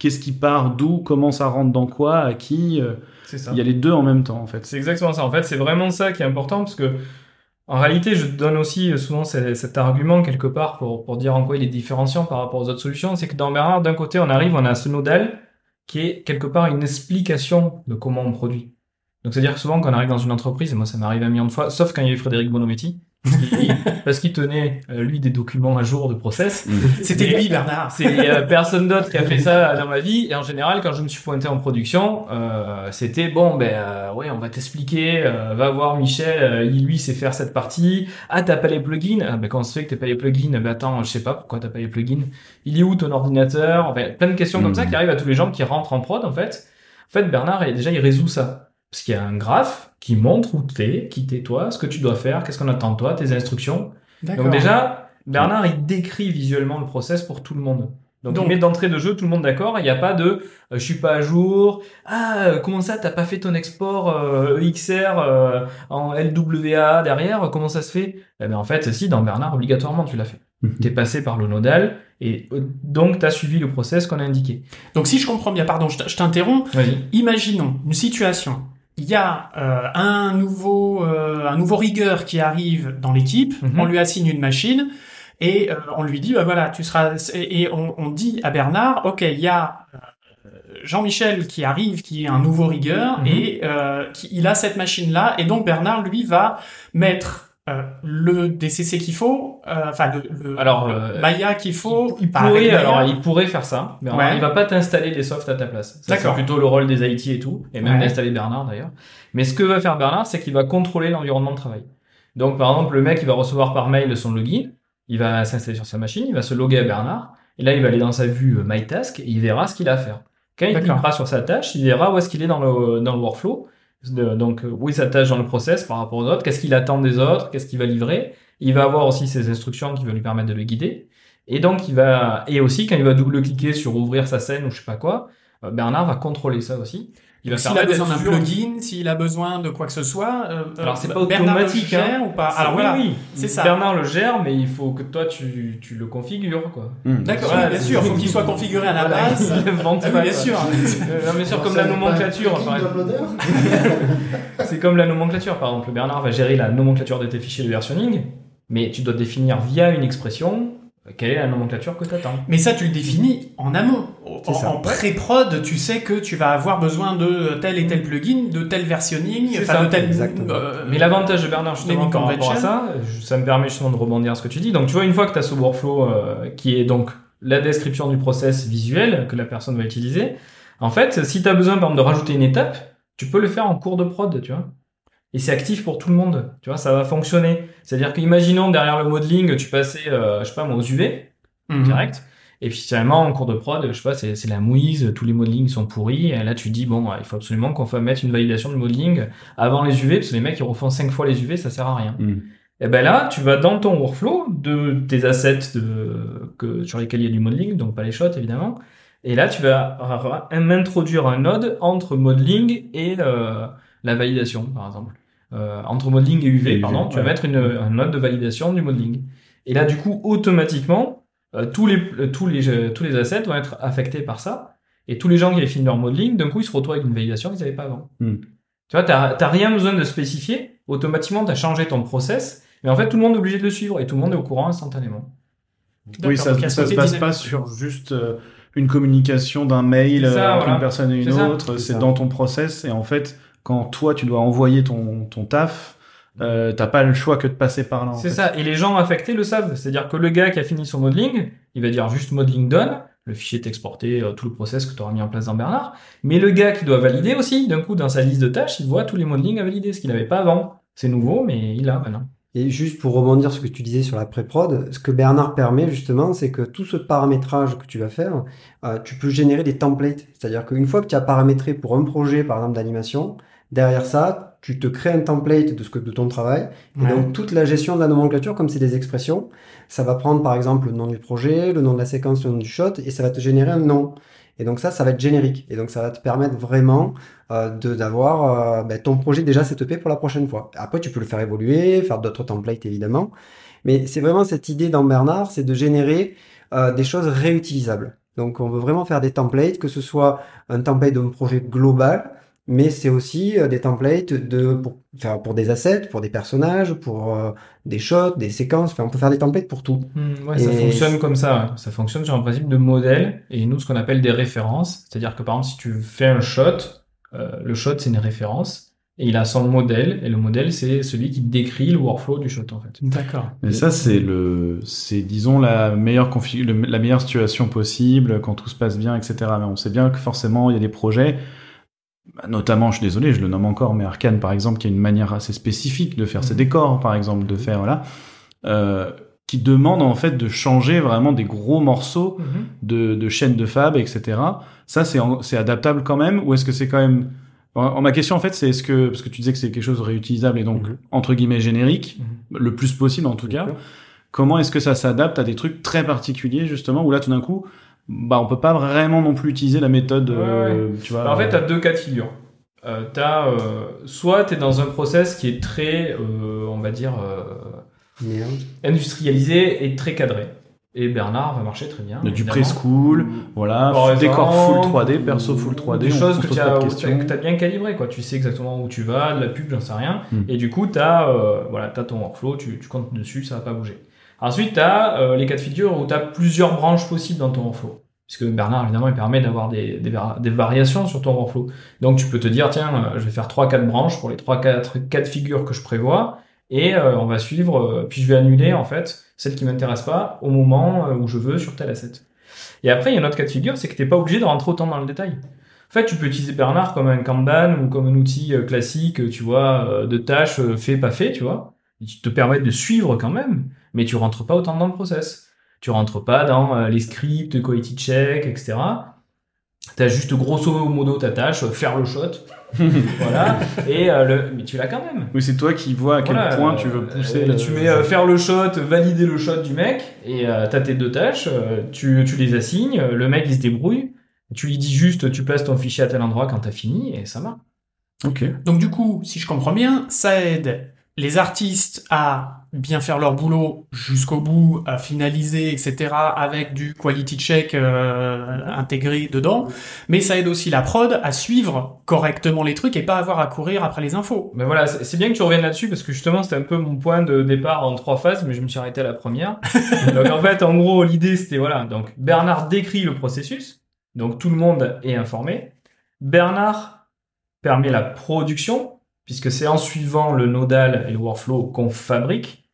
Qu'est-ce qui part d'où, comment ça rentre dans quoi, à qui. euh, C'est ça. Il y a les deux en même temps en fait. C'est exactement ça. En fait, c'est vraiment ça qui est important parce que, en réalité, je donne aussi euh, souvent ce- cet argument quelque part pour, pour dire en quoi il est différenciant par rapport aux autres solutions. C'est que dans Bernard, d'un côté, on arrive, on a ce nodal qui est quelque part une explication de comment on produit. Donc, c'est-à-dire que souvent, quand on arrive dans une entreprise, et moi, ça m'est arrivé un million de fois, sauf quand il y a eu Frédéric Bonometti, parce qu'il- tenait, euh, lui, des documents à jour de process. C'était lui, Bernard. C'est euh, personne d'autre qui a fait ça dans ma vie. Et en général, quand je me suis pointé en production, euh, c'était bon, ben euh, ouais, on va t'expliquer. euh, va voir Michel, euh, il lui sait faire cette partie. Ah, t'as pas les plugins? Ah, Ben comment ça se fait que t'as pas les plugins? Ben attends, je sais pas pourquoi t'as pas les plugins. Il est où ton ordinateur? Enfin, plein de questions comme Mhm. ça qui arrivent à tous les gens qui rentrent en prod en fait. En fait, Bernard, déjà, il résout ça. Parce qu'il y a un graphe qui montre où t'es, qui t'es toi, ce que tu dois faire, qu'est-ce qu'on attend de toi, tes instructions. Donc déjà, Bernard, il décrit visuellement le process pour tout le monde. Donc, Donc- il met d'entrée de jeu tout le monde d'accord. Il n'y a pas de euh, je suis pas à jour. Ah, euh, comment ça, t'as pas fait ton export euh, EXR euh, en LWA derrière Comment ça se fait? Eh ben, En fait, si, dans Bernard, obligatoirement, tu l'as fait. T'es passé par le nodal et euh, donc t'as suivi le process qu'on a indiqué. Donc si je comprends bien, pardon, je t'interromps. Imaginons une situation. Il y a euh, un nouveau euh, un nouveau rigueur qui arrive dans l'équipe. Mhm. On lui assigne une machine et euh, on lui dit bah voilà tu seras et et on, on dit à Bernard ok il y a euh, Jean-Michel qui arrive qui est un nouveau rigueur Mhm. et euh, qui, il a cette machine là et donc Bernard lui va mettre euh, le DCC qu'il faut, euh, enfin le, le, Alors, le euh, Maya qu'il faut. Il avec pourrait, alors, il pourrait faire ça, mais alors, Ouais. il va pas t'installer les softs à ta place. Ça. C'est plutôt le rôle des IT et tout, et même Ouais. d'installer Bernard d'ailleurs. Mais ce que va faire Bernard, c'est qu'il va contrôler l'environnement de travail. Donc, par exemple, le mec, il va recevoir par mail son login, il va s'installer sur sa machine, il va se loguer à Bernard, et là, il va aller dans sa vue My Task, et il verra ce qu'il a à faire. Quand il cliquera sur sa tâche, il verra où est-ce qu'il est dans le, dans le workflow, donc où est sa tâche dans le process par rapport aux autres, qu'est-ce qu'il attend des autres, qu'est-ce qu'il va livrer? Il va avoir aussi ses instructions qui vont lui permettre de le guider. Et donc, il va, et aussi, quand il va double-cliquer sur ouvrir sa scène ou je sais pas quoi, euh, Bernard va contrôler ça aussi. Il va S'il a besoin d'un plugin, s'il a besoin de quoi que ce soit, euh, Alors, c'est euh, pas Bernard automatique, le gère hein. ou pas Alors oui, voilà, oui. c'est ça. Bernard le gère, mais il faut que toi, tu, tu le configures, quoi. Hmm. D'accord, bien sûr, faut qu'il soit configuré à la Voilà, base. il Ah oui, bien sûr. Euh, bien sûr, comme la nomenclature, par exemple. C'est comme la nomenclature, par exemple. Bernard va gérer la nomenclature de tes fichiers de versionning, mais tu dois définir via une expression euh, quelle est la nomenclature que tu attends. Mais ça, tu le définis en amont. C'est En, ça. en pré-prod, tu sais que tu vas avoir besoin de tel et tel plugin, de tel versionning, enfin ça, de tel. exactement. euh, Mais l'avantage de Bernard, justement, par rapport à ça, ça me permet justement de rebondir à ce que tu dis. Donc, tu vois, une fois que tu as ce workflow euh, qui est donc la description du process visuel que la personne va utiliser, en fait, si tu as besoin, par exemple, de rajouter une étape, tu peux le faire en cours de prod, tu vois. Et c'est actif pour tout le monde, tu vois, ça va fonctionner. C'est-à-dire qu'imaginons derrière le modeling, tu passais, euh, je sais pas, moi, aux UV, mhm. direct. Et puis finalement, en cours de prod, je sais pas, c'est la mouise, tous les modelings sont pourris. Et là, tu dis, bon, il faut absolument qu'on fasse mettre une validation de modeling avant les UV, parce que les mecs, ils refont cinq fois les UV, ça sert à rien. Hmm. Et ben là, tu vas dans ton workflow de tes assets de, que, sur lesquels il y a du modeling, donc pas les shots évidemment. Et là, tu vas introduire un node entre modeling et euh, la validation, par exemple. Euh, entre modeling et UV, Et UV, pardon, tu vas mettre une, un note de validation du modeling. Et là, du coup, automatiquement, euh, tous, les, euh, tous, les, tous les assets vont être affectés par ça. Et tous les gens qui avaient fini leur modeling, d'un coup, ils se retrouvent avec une validation qu'ils n'avaient pas avant. Hmm. Tu vois, t'as t'as rien besoin de spécifier. Automatiquement, tu as changé ton process. Mais en fait, tout le monde est obligé de le suivre et tout le monde est au courant instantanément. Oui, ça, ce se passe pas sur juste euh, une communication d'un mail ça, entre voilà. une personne et une autre. C'est dans ton process. Et en fait, quand toi, tu dois envoyer ton, ton taf, euh, t'as pas le choix que de passer par là. C'est ça. Et les gens affectés le savent. C'est-à-dire que le gars qui a fini son modeling, il va dire juste modeling done. Le fichier est exporté, euh, tout le process que tu auras mis en place dans Bernard. Mais le gars qui doit valider aussi, d'un coup, dans sa liste de tâches, il voit tous les modelings à valider, ce qu'il n'avait pas avant. C'est nouveau, mais il a maintenant. Et juste pour rebondir sur ce que tu disais sur la pré-prod, ce que Bernard permet justement, c'est que tout ce paramétrage que tu vas faire, euh, tu peux générer des templates. C'est-à-dire qu'une fois que tu as paramétré pour un projet, par exemple d'animation, derrière ça, tu te crées un template de, ce que, de ton travail. Et donc toute la gestion de la nomenclature, comme c'est des expressions, ça va prendre par exemple le nom du projet, le nom de la séquence, le nom du shot, et ça va te générer un nom. Et donc ça, ça va être générique. Et donc ça va te permettre vraiment euh, de d'avoir euh, ben, ton projet déjà setupé pour la prochaine fois. Après, tu peux le faire évoluer, faire d'autres templates évidemment. Mais c'est vraiment cette idée dans Bernard, c'est de générer euh, des choses réutilisables. Donc on veut vraiment faire des templates, que ce soit un template d'un projet global, mais c'est aussi euh, des templates de, pour, faire pour des assets, pour des personnages, pour euh, des shots, des séquences. Enfin, on peut faire des templates pour tout. Hmm, ouais, ça Et fonctionne comme ça. Ça fonctionne sur un principe de modèle et nous, ce qu'on appelle des références. C'est-à-dire que par exemple, si tu fais un shot, euh, le shot, c'est une référence et il a son modèle et le modèle, c'est celui qui décrit le workflow du shot en fait. D'accord. Mais ça, c'est le, c'est disons la meilleure config, la meilleure situation possible quand tout se passe bien, etc. Mais on sait bien que forcément, il y a des projets, bah, notamment, je suis désolé, je le nomme encore, mais Arkane, par exemple, qui a une manière assez spécifique de faire ses Mhm. décors, par exemple, de faire voilà, euh, qui demande en fait de changer vraiment des gros morceaux de, de chaînes de fab, etc. Ça, c'est adaptable quand même, ou est-ce que c'est quand même en, en- ma question en fait, c'est est-ce que parce que tu disais que c'est quelque chose de réutilisable et donc Mhm. entre guillemets générique, le plus possible en tout cas. Comment est-ce que ça s'adapte à des trucs très particuliers justement où là tout d'un coup, bah on peut pas vraiment non plus utiliser la méthode, euh, tu vois. Bah, en fait, tu as deux cas de figure. Euh, t'as, euh, soit tu es dans un process qui est très, euh, on va dire, euh, industrialisé et très cadré. Et Bernard va marcher très bien. Il y a du preschool, voilà, décor full 3D, perso full 3D, Des choses se que tu as, t'as bien calibré, quoi. Tu sais exactement où tu vas, de la pub, j'en sais rien. Hmm. Et du coup, tu as, voilà, t'as ton workflow, tu, tu comptes dessus, ça va pas bouger. Ensuite, tu as les cas de figure où tu as plusieurs branches possibles dans ton workflow. Puisque Bernard, évidemment, il permet d'avoir des, des, var- des variations sur ton workflow. Donc, tu peux te dire, tiens, euh, je vais faire 3-4 branches pour les 3-4 cas de figure que je prévois. Et euh, on va suivre, euh, puis je vais annuler, en fait, celle qui m'intéresse pas au moment euh, où je veux sur tel asset. Et après, il y a un autre cas de figure, c'est que t'es pas obligé de rentrer autant dans le détail. En fait, tu peux utiliser Bernard comme un Kanban ou comme un outil euh, classique, tu vois, euh, de tâches euh, fait, pas fait, tu vois, qui te permettent de suivre quand même, mais tu rentres pas autant dans le process. Tu rentres pas dans euh, les scripts, quality check, etc. T'as juste grosso modo ta tâche, euh, faire le shot, voilà, et euh, le... mais tu l'as quand même. Oui, c'est toi qui vois à quel Voilà, point euh, tu veux pousser. euh, le- Tu mets euh, faire le shot, valider le shot du mec, et euh, t'as tes deux tâches, euh, tu, tu les assignes, le mec il se débrouille, tu lui dis juste tu places ton fichier à tel endroit quand t'as fini, et ça marche. Ok. Donc du coup, si je comprends bien, ça aide les artistes à bien faire leur boulot jusqu'au bout, à finaliser, etc., avec du quality check euh, intégré dedans, mais ça aide aussi la prod à suivre correctement les trucs et pas avoir à courir après les infos. Mais voilà, c'est c'est bien que tu reviennes là-dessus, parce que justement c'était un peu mon point de départ en trois phases, mais je me suis arrêté à la première. donc en fait, en gros, l'idée c'était, voilà, donc Bernard décrit le processus, donc tout le monde est informé. Bernard permet la production, puisque c'est en suivant le nodal et le workflow qu'on fabrique.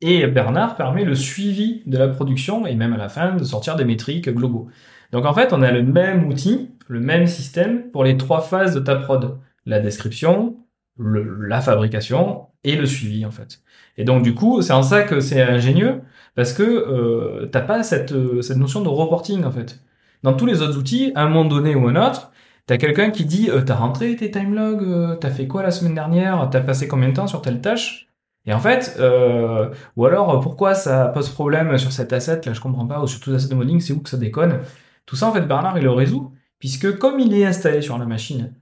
Et Bernard permet le suivi de la production et même à la fin de sortir des métriques globaux. Donc en fait, on a le même outil, le même système pour les trois phases de ta prod. La description, la fabrication et le suivi en fait. Et donc du coup, c'est en ça que c'est ingénieux parce que euh, t'as pas cette, euh, cette notion de reporting en fait. Dans tous les autres outils, à un moment donné ou un autre, t'as quelqu'un qui dit euh, t'as rentré tes timelogs, euh, t'as fait quoi la semaine dernière, t'as passé combien de temps sur telle tâche? Et en fait, euh, ou alors pourquoi ça pose problème sur cet asset là, je comprends pas, ou sur tout asset de modeling, c'est où que ça déconne? Tout ça en fait Bernard il le résout puisque comme il est installé sur la machine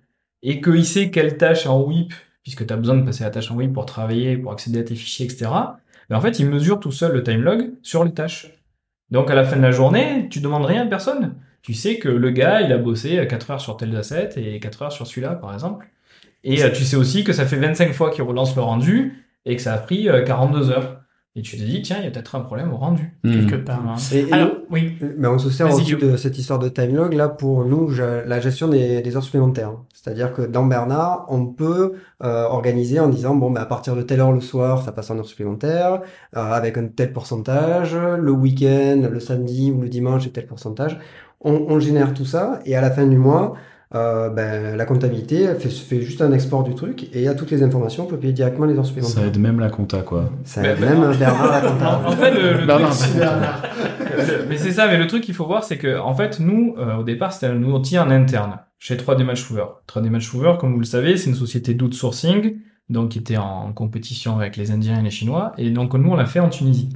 et qu'il sait quelle tâche en whip puisque tu as besoin de passer la tâche en WIP pour travailler, pour accéder à tes fichiers, etc. Mais en fait, il mesure tout seul le time log sur les tâches. Donc à la fin de la journée, tu demandes rien à personne. Tu sais que le gars, il a bossé 4 heures sur tel asset et 4 heures sur celui-là, par exemple. Et euh, tu sais aussi que ça fait 25 fois qu'il relance le rendu et que ça a pris euh, 42 heures. Et tu te dis, tiens, il y a peut-être un problème au rendu. quelque Hmm. part. Voilà. Et, et Alors, oui. mais on se sert aussi de cette histoire de time log là pour nous je- la gestion des, des heures supplémentaires. C'est-à-dire que dans Bernard, on peut euh, organiser en disant bon bah à partir de telle heure le soir, ça passe en heures supplémentaires euh, avec un tel pourcentage, le week-end, le samedi ou le dimanche c'est tel pourcentage. On, on génère tout ça et à la fin du mois, euh, ben, la comptabilité fait, fait juste un export du truc et il y a toutes les informations, on peut payer directement les heures Ça supplémentaires. aide même la compta, quoi. Ça Mais- aide même Bernard la En, comptable. en fait, le, le Bernard, truc, Bernard. Le- mais c'est ça, mais le truc qu'il faut voir, c'est que en fait, nous, euh, au départ, c'était un outil en interne chez 3D Matchmover. 3D Matchmover, comme vous le savez, c'est une société d'outsourcing, donc qui était en compétition avec les Indiens et les Chinois, et donc nous, on l'a fait en Tunisie.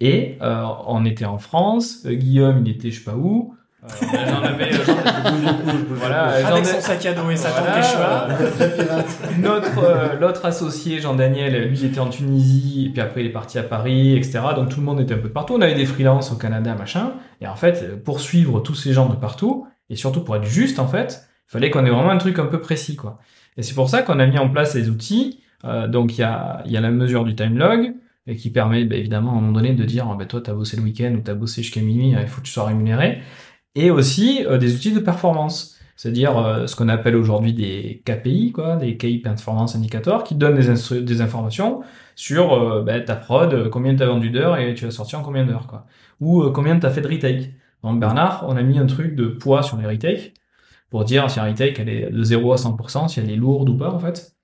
Et euh, on était en France, euh, Guillaume, il était je sais pas où. Euh, j'en avais, euh, j'en- voilà, Avec son sac à dos et sa Voilà, tente Quechua. Notre euh, l'autre associé Jean Daniel, lui il était en Tunisie et puis après il est parti à Paris, etc. Donc tout le monde était un peu de partout. On avait des freelances au Canada, machin. Et en fait, pour suivre tous ces gens de partout et surtout pour être juste, en fait, il fallait qu'on ait vraiment un truc un peu précis, quoi. Et c'est pour ça qu'on a mis en place les outils. Euh, donc il y a il y a la mesure du time log et qui permet bah, évidemment à un moment donné de dire bah, toi t'as bossé le week-end ou t'as bossé jusqu'à minuit, euh, il faut que tu sois rémunéré. Et aussi euh, des outils de performance c'est-à-dire euh, ce qu'on appelle aujourd'hui des KPI, quoi, des Key Performance Indicators, qui donnent des, des informations sur euh, ben, ta prod, combien tu as vendu d'heures et tu as sorti en combien d'heures, quoi. Ou combien tu as fait de retake. Donc Bernard, on a mis un truc de poids sur les retakes pour dire si un retake elle est de 0 à 100%, si elle est lourde ou pas, en fait.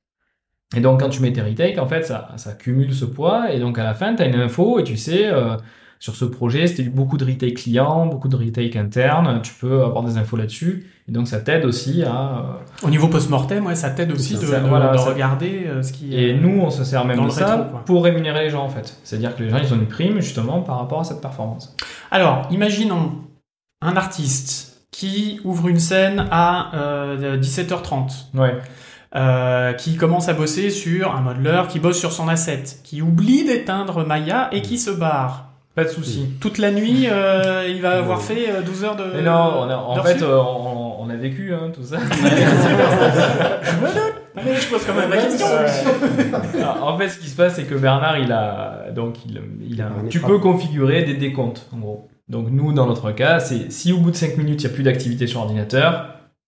Et donc quand tu mets tes retakes, en fait, ça, ça cumule ce poids et donc à la fin, tu as une info et tu sais... euh, sur ce projet, c'était beaucoup de retake client, beaucoup de retake interne. Tu peux avoir des infos là-dessus. Et donc, ça t'aide aussi à. Au niveau post-mortem, ouais, ça t'aide aussi de, ça, de- voilà, de ça- regarder euh, ce qui Et est. nous, on se sert même de ça rétro, pour rémunérer les gens, en fait. C'est-à-dire que les gens, ils ont une prime, justement, par rapport à cette performance. Alors, imaginons un artiste qui ouvre une scène à euh, 17h30, Ouais. euh, qui commence à bosser sur un modeleur, qui bosse sur son asset, qui oublie d'éteindre Maya et qui se barre. Pas de souci. Toute la nuit, euh, il va avoir fait euh, 12 heures de. Mais non, on a- en fait, euh, on, on a vécu hein, tout ça. Je pose quand même la question. Alors, en fait, ce qui se passe, c'est que Bernard, il a, donc, il, il a, tu peux configurer des décomptes, en gros. Donc, nous, dans notre cas, c'est si au bout de 5 minutes, il n'y a plus d'activité sur l'ordinateur,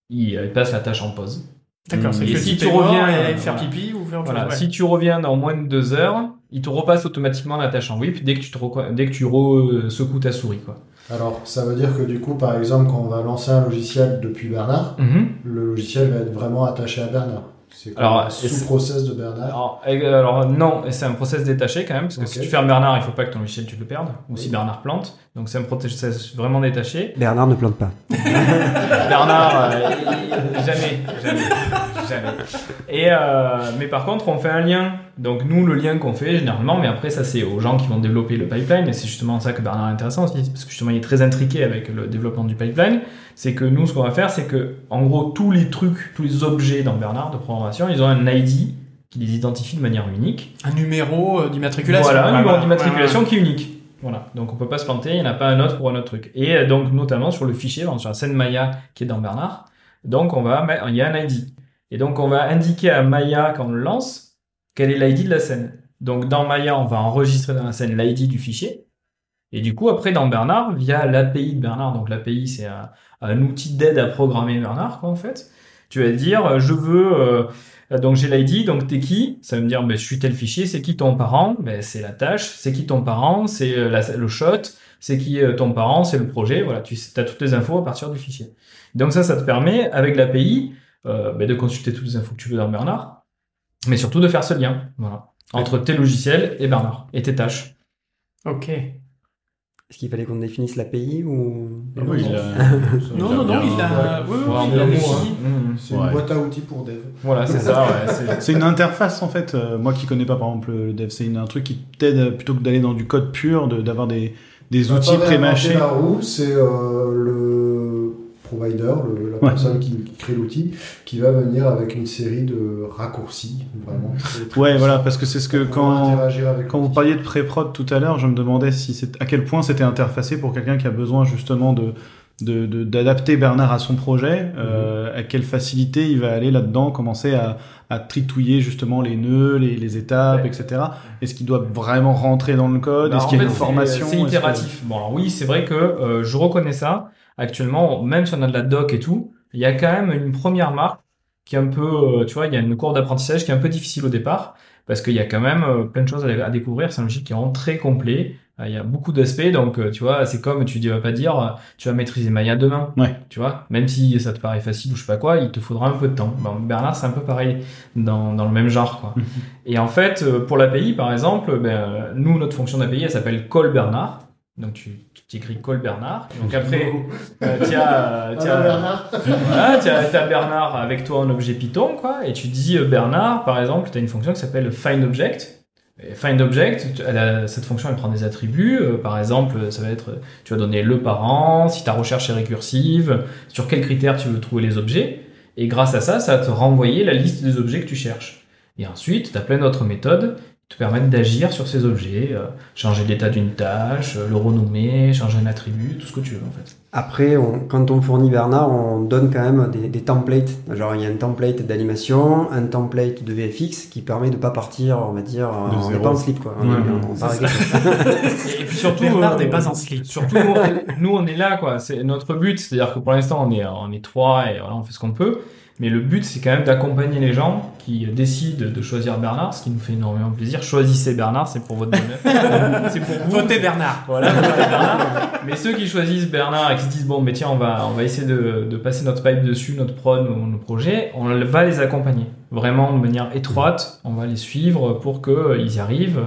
il, il passe la tâche en pause. D'accord, c'est Et que si tu reviens et euh, faire voilà. pipi ou faire Voilà. Si tu reviens dans moins de 2 heures, il te repasse automatiquement la tâche en whip dès que tu, te dès que tu re- secoues ta souris, quoi. Alors, ça veut dire que du coup, par exemple, quand on va lancer un logiciel depuis Bernard, le logiciel va être vraiment attaché à Bernard. C'est Alors, un et sous-process de Bernard. Alors, euh, alors non, c'est un process détaché quand même, parce que si tu fermes Bernard, il faut pas que ton logiciel tu le perdes, ou si Bernard plante, donc c'est un process vraiment détaché. Bernard ne plante pas. Bernard, euh, jamais, jamais, jamais. Et euh, mais par contre, on fait un lien. Donc nous, le lien qu'on fait généralement, mais après ça c'est aux gens qui vont développer le pipeline, et c'est justement ça que Bernard est intéressant aussi, parce que justement il est très intriqué avec le développement du pipeline. C'est que nous, ce qu'on va faire, c'est que en gros tous les trucs, tous les objets dans Bernard de programmation, ils ont un ID qui les identifie de manière unique. Un numéro euh, d'immatriculation. Voilà, un numéro d'immatriculation qui est unique. Voilà, donc on peut pas se planter, il n'y en a pas un autre pour un autre truc. Et euh, donc notamment sur le fichier, sur la scène Maya qui est dans Bernard, donc on va, il y a un ID. Et donc on va indiquer à Maya quand on le lance quel est l'ID de la scène. Donc dans Maya, on va enregistrer dans la scène l'ID du fichier. Et du coup après dans Bernard, via l'API de Bernard, donc l'API c'est un, un outil d'aide à programmer Bernard quoi en fait. Tu vas dire je veux euh, donc j'ai l'ID, donc t'es qui? Ça veut me dire ben, je suis tel fichier, c'est qui ton parent? Ben, C'est la tâche, c'est qui ton parent? C'est euh, le shot, c'est qui euh, ton parent, c'est le projet, voilà, tu as toutes les infos à partir du fichier. Donc ça, ça te permet, avec l'API, euh, ben, de consulter toutes les infos que tu veux dans Bernard, mais surtout de faire ce lien, voilà, entre tes logiciels et Bernard, et tes tâches. Ok. Est-ce qu'il fallait qu'on définisse l'API ou Ah oui, il a- Non, non, non, il a. il hein. outils. Mhm. C'est Ouais. une boîte à outils pour dev. Voilà, c'est ça, ouais, c'est- une interface en fait. Euh, moi qui connais pas par exemple le dev, c'est un truc qui t'aide euh, plutôt que d'aller dans du code pur, de- d'avoir des, des outils pré-mâchés. la roue, c'est euh, le provider, la personne qui, crée l'outil, qui va venir avec une série de raccourcis, vraiment. ouais, voilà, parce que c'est ce que quand, quand vous parliez de pré-prod tout à l'heure, je me demandais si c'est à quel point c'était interfacé pour quelqu'un qui a besoin justement de d'adapter Bernard à son projet, euh, mhm. à quelle facilité il va aller là-dedans, commencer à, à, tritouiller justement les nœuds, les, les étapes, etc. Est-ce qu'il doit vraiment rentrer dans le code? Bah, Est-ce qu'il y a une formation? C'est itératif. Bon, alors oui, c'est vrai que euh, je reconnais ça. Actuellement, même si on a de la doc et tout, il y a quand même une première marque qui est un peu, euh, tu vois, il y a une courbe d'apprentissage qui est un peu difficile au départ parce qu'il y a quand même euh, plein de choses à, découvrir. C'est un logiciel qui est vraiment très complet. Euh, il y a beaucoup d'aspects, donc tu vois, c'est comme tu ne vas pas dire tu vas maîtriser Maya demain. Ouais. Tu vois, même si ça te paraît facile ou je sais pas quoi, il te faudra un peu de temps. Bon, Bernard, c'est un peu pareil dans, dans le même genre. Quoi. Et en fait, pour l'API, par exemple, ben, nous, notre fonction d'API, elle s'appelle call Bernard. Donc tu, tu écris call Bernard. Donc après, euh, tu as, Bernard. voilà, tu as, Bernard avec toi en objet Python, quoi. Et tu dis Bernard, par exemple, tu as une fonction qui s'appelle find object find object, cette fonction elle prend des attributs. Euh, par exemple, ça va être, tu vas donner le parent, si ta recherche est récursive, sur quels critères tu veux trouver les objets. Et grâce à ça, ça va te renvoyer la liste des objets que tu cherches. Et ensuite, tu as plein d'autres méthodes te permettent d'agir sur ces objets, euh, changer l'état d'une tâche, euh, le renommer, changer un attribut, tout ce que tu veux en fait. Après, quand on fournit Bernard, on donne quand même des, templates. Genre, il y a un template d'animation, un template de VFX qui permet de pas partir, on va dire, on n'est pas en slip quoi. et, puis surtout, Bernard n'est pas en slip. Surtout, nous, on est là quoi. C'est notre but, c'est-à-dire que pour l'instant, on est, on est trois et voilà, on fait ce qu'on peut. Mais le but, c'est quand même d'accompagner les gens qui décident de choisir Bernard, ce qui nous fait énormément plaisir. Choisissez Bernard, c'est pour votre bonheur. c'est pour vous. Votez Bernard. Voilà, votez Bernard. Mais ceux qui choisissent Bernard et qui se disent, bon, mais tiens, on va, on va essayer de, de passer notre pipe dessus, notre prod, nos, nos projets, on va les accompagner. Vraiment, de manière étroite, on va les suivre pour qu'ils y arrivent.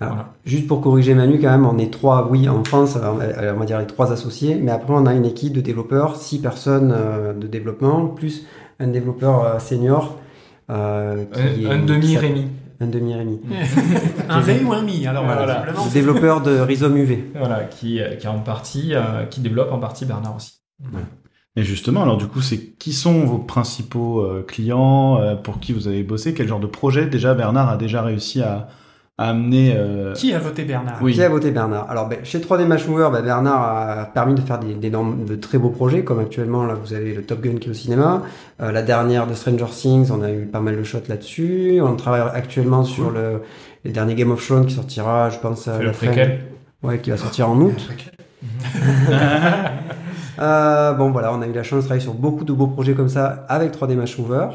voilà. Juste pour corriger Manu, quand même, on est trois, oui, en France, on va dire les trois associés, mais après on a une équipe de développeurs, six personnes euh, de développement, plus un développeur euh, senior. Euh, qui un, demi-Rémi. Un demi-Rémi. un V ou un Mi, alors voilà. Développeur de Rhizome UV. Voilà, qui, euh, qui, en partie, qui développe en partie Bernard aussi. Et justement, alors du coup, c'est qui sont vos principaux clients, pour qui vous avez bossé, quel genre de projet déjà Bernard a déjà réussi à, Euh... Qui a voté Bernard? Oui. Qui a voté Bernard? Alors, ben, chez 3D Match Mover, ben, Bernard a permis de faire des, des, de très beaux projets, comme actuellement, là, vous avez le Top Gun qui est au cinéma. Euh, la dernière de Stranger Things, on a eu pas mal de shots là-dessus. On travaille actuellement sur le, le, dernier Game of Thrones qui sortira, je pense, à la fin. Ouais, qui va sortir en août. euh, bon, voilà, on a eu la chance de travailler sur beaucoup de beaux projets comme ça avec 3D Match Mover.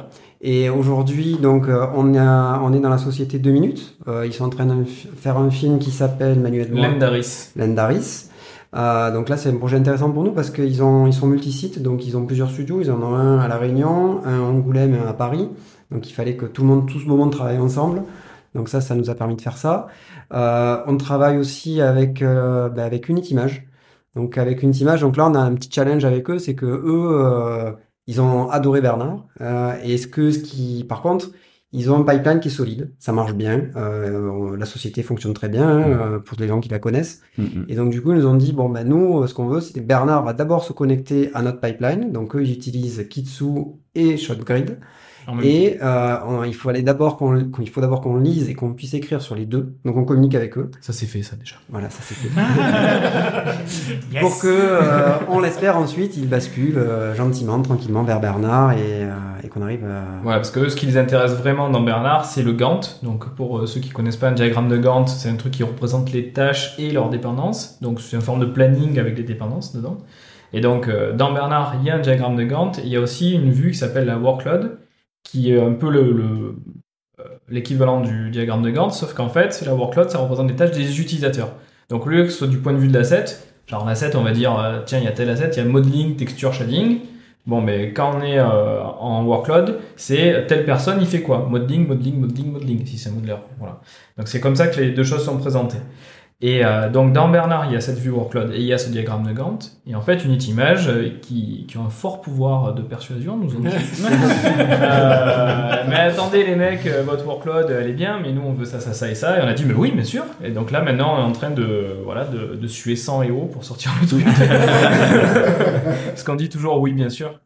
Et aujourd'hui, donc, euh, on, a, on est dans la société 2 minutes. Euh, ils sont en train de faire un film qui s'appelle Manuel Lendaris. Lendaris. Euh, donc là, c'est un projet intéressant pour nous parce qu'ils ont, ils sont multisites, donc ils ont plusieurs studios. Ils en ont un à La Réunion, un à Angoulême et un à Paris. Donc il fallait que tout le monde, tout ce moment travaille ensemble. Donc ça, ça nous a permis de faire ça. Euh, on travaille aussi avec, euh, bah, avec Unity Image. Donc avec Unity Image, donc là, on a un petit challenge avec eux, c'est que eux, ils ont adoré Bernard. Euh, et ce que, ce qui, par contre, ils ont un pipeline qui est solide, ça marche bien, euh, la société fonctionne très bien hein, euh, pour les gens qui la connaissent. Mm, mm. Et donc du coup, ils nous ont dit bon ben nous, ce qu'on veut, c'est Bernard va d'abord se connecter à notre pipeline. Donc eux, ils utilisent Kitsu et ShotGrid. Et euh, il faut aller d'abord qu'on, il faut d'abord qu'on lise et qu'on puisse écrire sur les deux. Donc on communique avec eux. Ça c'est fait ça déjà. Voilà, ça c'est fait. Pour que euh, on l'espère ensuite, ils basculent euh, gentiment, tranquillement vers Bernard et, euh, et qu'on arrive. À... Voilà, parce que eux, ce qui les intéresse vraiment dans Bernard, c'est le Gantt. Donc pour euh, ceux qui connaissent pas un diagramme de Gantt, c'est un truc qui représente les tâches et leurs dépendances. Donc c'est une forme de planning avec des dépendances dedans. Et donc dans Bernard, il y a un diagramme de Gantt. Il y a aussi une vue qui s'appelle la workload qui est un peu le, euh, l'équivalent du diagramme de Gantt, sauf qu'en fait, la workload, ça représente des tâches des utilisateurs. Donc, au lieu que ce soit du point de vue de l'asset, genre l'asset, on va dire, euh, tiens, il y a tel asset, il y a modeling, texture, shading. Bon, mais quand on est euh, en workload, c'est telle personne, il fait quoi? Modeling, modeling, modeling, modeling, si c'est un. Voilà. Donc, c'est comme ça que les deux choses sont présentées. Et euh, donc dans Bernard, il y a cette vue workload et il y a ce diagramme de Gantt. Et en fait, Unity Image, euh, qui, qui a un fort pouvoir de persuasion, nous ont dit. euh, mais attendez les mecs, euh, votre workload, elle est bien, mais nous on veut ça, ça, ça et ça. Et on a dit, mais oui, bien sûr. Et donc là, maintenant, on est en train de, voilà, de, de suer 100 et haut pour sortir le truc. Parce qu'on dit toujours oui, bien sûr.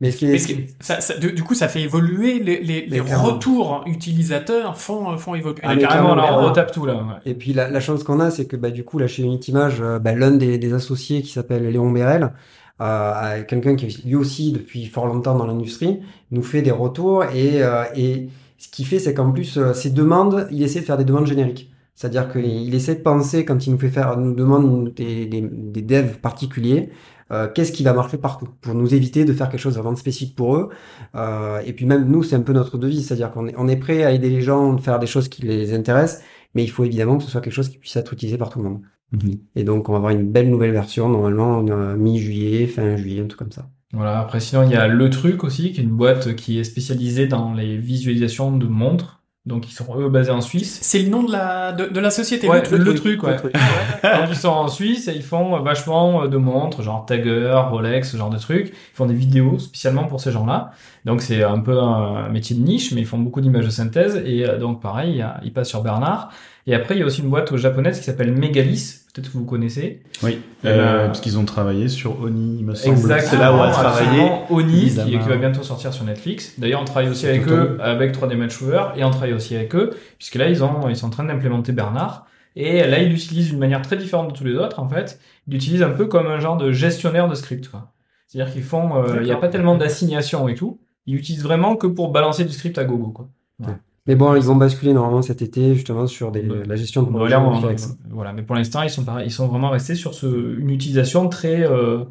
Mais ce qui est, Mais ce qui- ça- ça- du, du coup, ça fait évoluer les, les, les retours utilisateurs font, font évoluer. Ah, carrément, là, on ouais. retape tout là. ouais. Et puis la, la chance qu'on a, c'est que bah, du coup, là chez Unity Image, euh, bah, l'un des, des associés qui s'appelle Léon Bérel, euh, quelqu'un qui est lui aussi depuis fort longtemps dans l'industrie, nous fait des retours et, euh, et ce qu'il fait, c'est qu'en plus, euh, ces demandes, il essaie de faire des demandes génériques. C'est-à-dire qu'il il essaie de penser quand il nous fait faire, nous demande des, des, des devs particuliers, euh, qu'est-ce qui va marcher partout pour nous éviter de faire quelque chose vraiment de spécifique pour eux. Euh, et puis même nous, c'est un peu notre devise, c'est-à-dire qu'on est, on est prêt à aider les gens à faire des choses qui les intéressent, mais il faut évidemment que ce soit quelque chose qui puisse être utilisé par tout le monde. Mhm. Et donc on va avoir une belle nouvelle version normalement euh, mi-juillet, fin juillet, un truc comme ça. Voilà, après sinon il y a Le Truc aussi, qui est une boîte qui est spécialisée dans les visualisations de montres. Donc ils sont eux basés en Suisse. C'est le nom de la, de, de la société. Ouais, le truc. le truc, ouais. Le truc. Ils sont en Suisse et ils font vachement de montres, genre Tagger, Rolex, ce genre de trucs. Ils font des vidéos spécialement pour ces gens-là. Donc c'est un peu un métier de niche, mais ils font beaucoup d'images de synthèse. Et euh, donc pareil, ils passent sur Bernard. Et après il y a aussi une boîte japonaise qui s'appelle Megalis, peut-être que vous connaissez. Oui, Euh, euh, parce qu'ils ont travaillé sur Oni, il me semble. Exactement. C'est là où a travaillé. Oni, qui, qui va bientôt sortir sur Netflix. D'ailleurs, on travaille aussi avec eux, avec 3D Matchmover, et on travaille aussi avec eux, puisque là, ils, ont, ils sont en train d'implémenter Bernard. Et là, ils l'utilisent d'une manière très différente de tous les autres, en fait. Ils l'utilisent un peu comme un genre de gestionnaire de script, quoi. C'est-à-dire qu'ils font, euh, il n'y a pas tellement d'assignation et tout. Ils l'utilisent vraiment que pour balancer du script à gogo, quoi. Mais bon, ils vont basculer normalement cet été justement sur des, Ouais. la gestion de On ça. voilà. Mais pour l'instant, ils sont pareil, ils sont vraiment restés sur ce, une utilisation très, euh,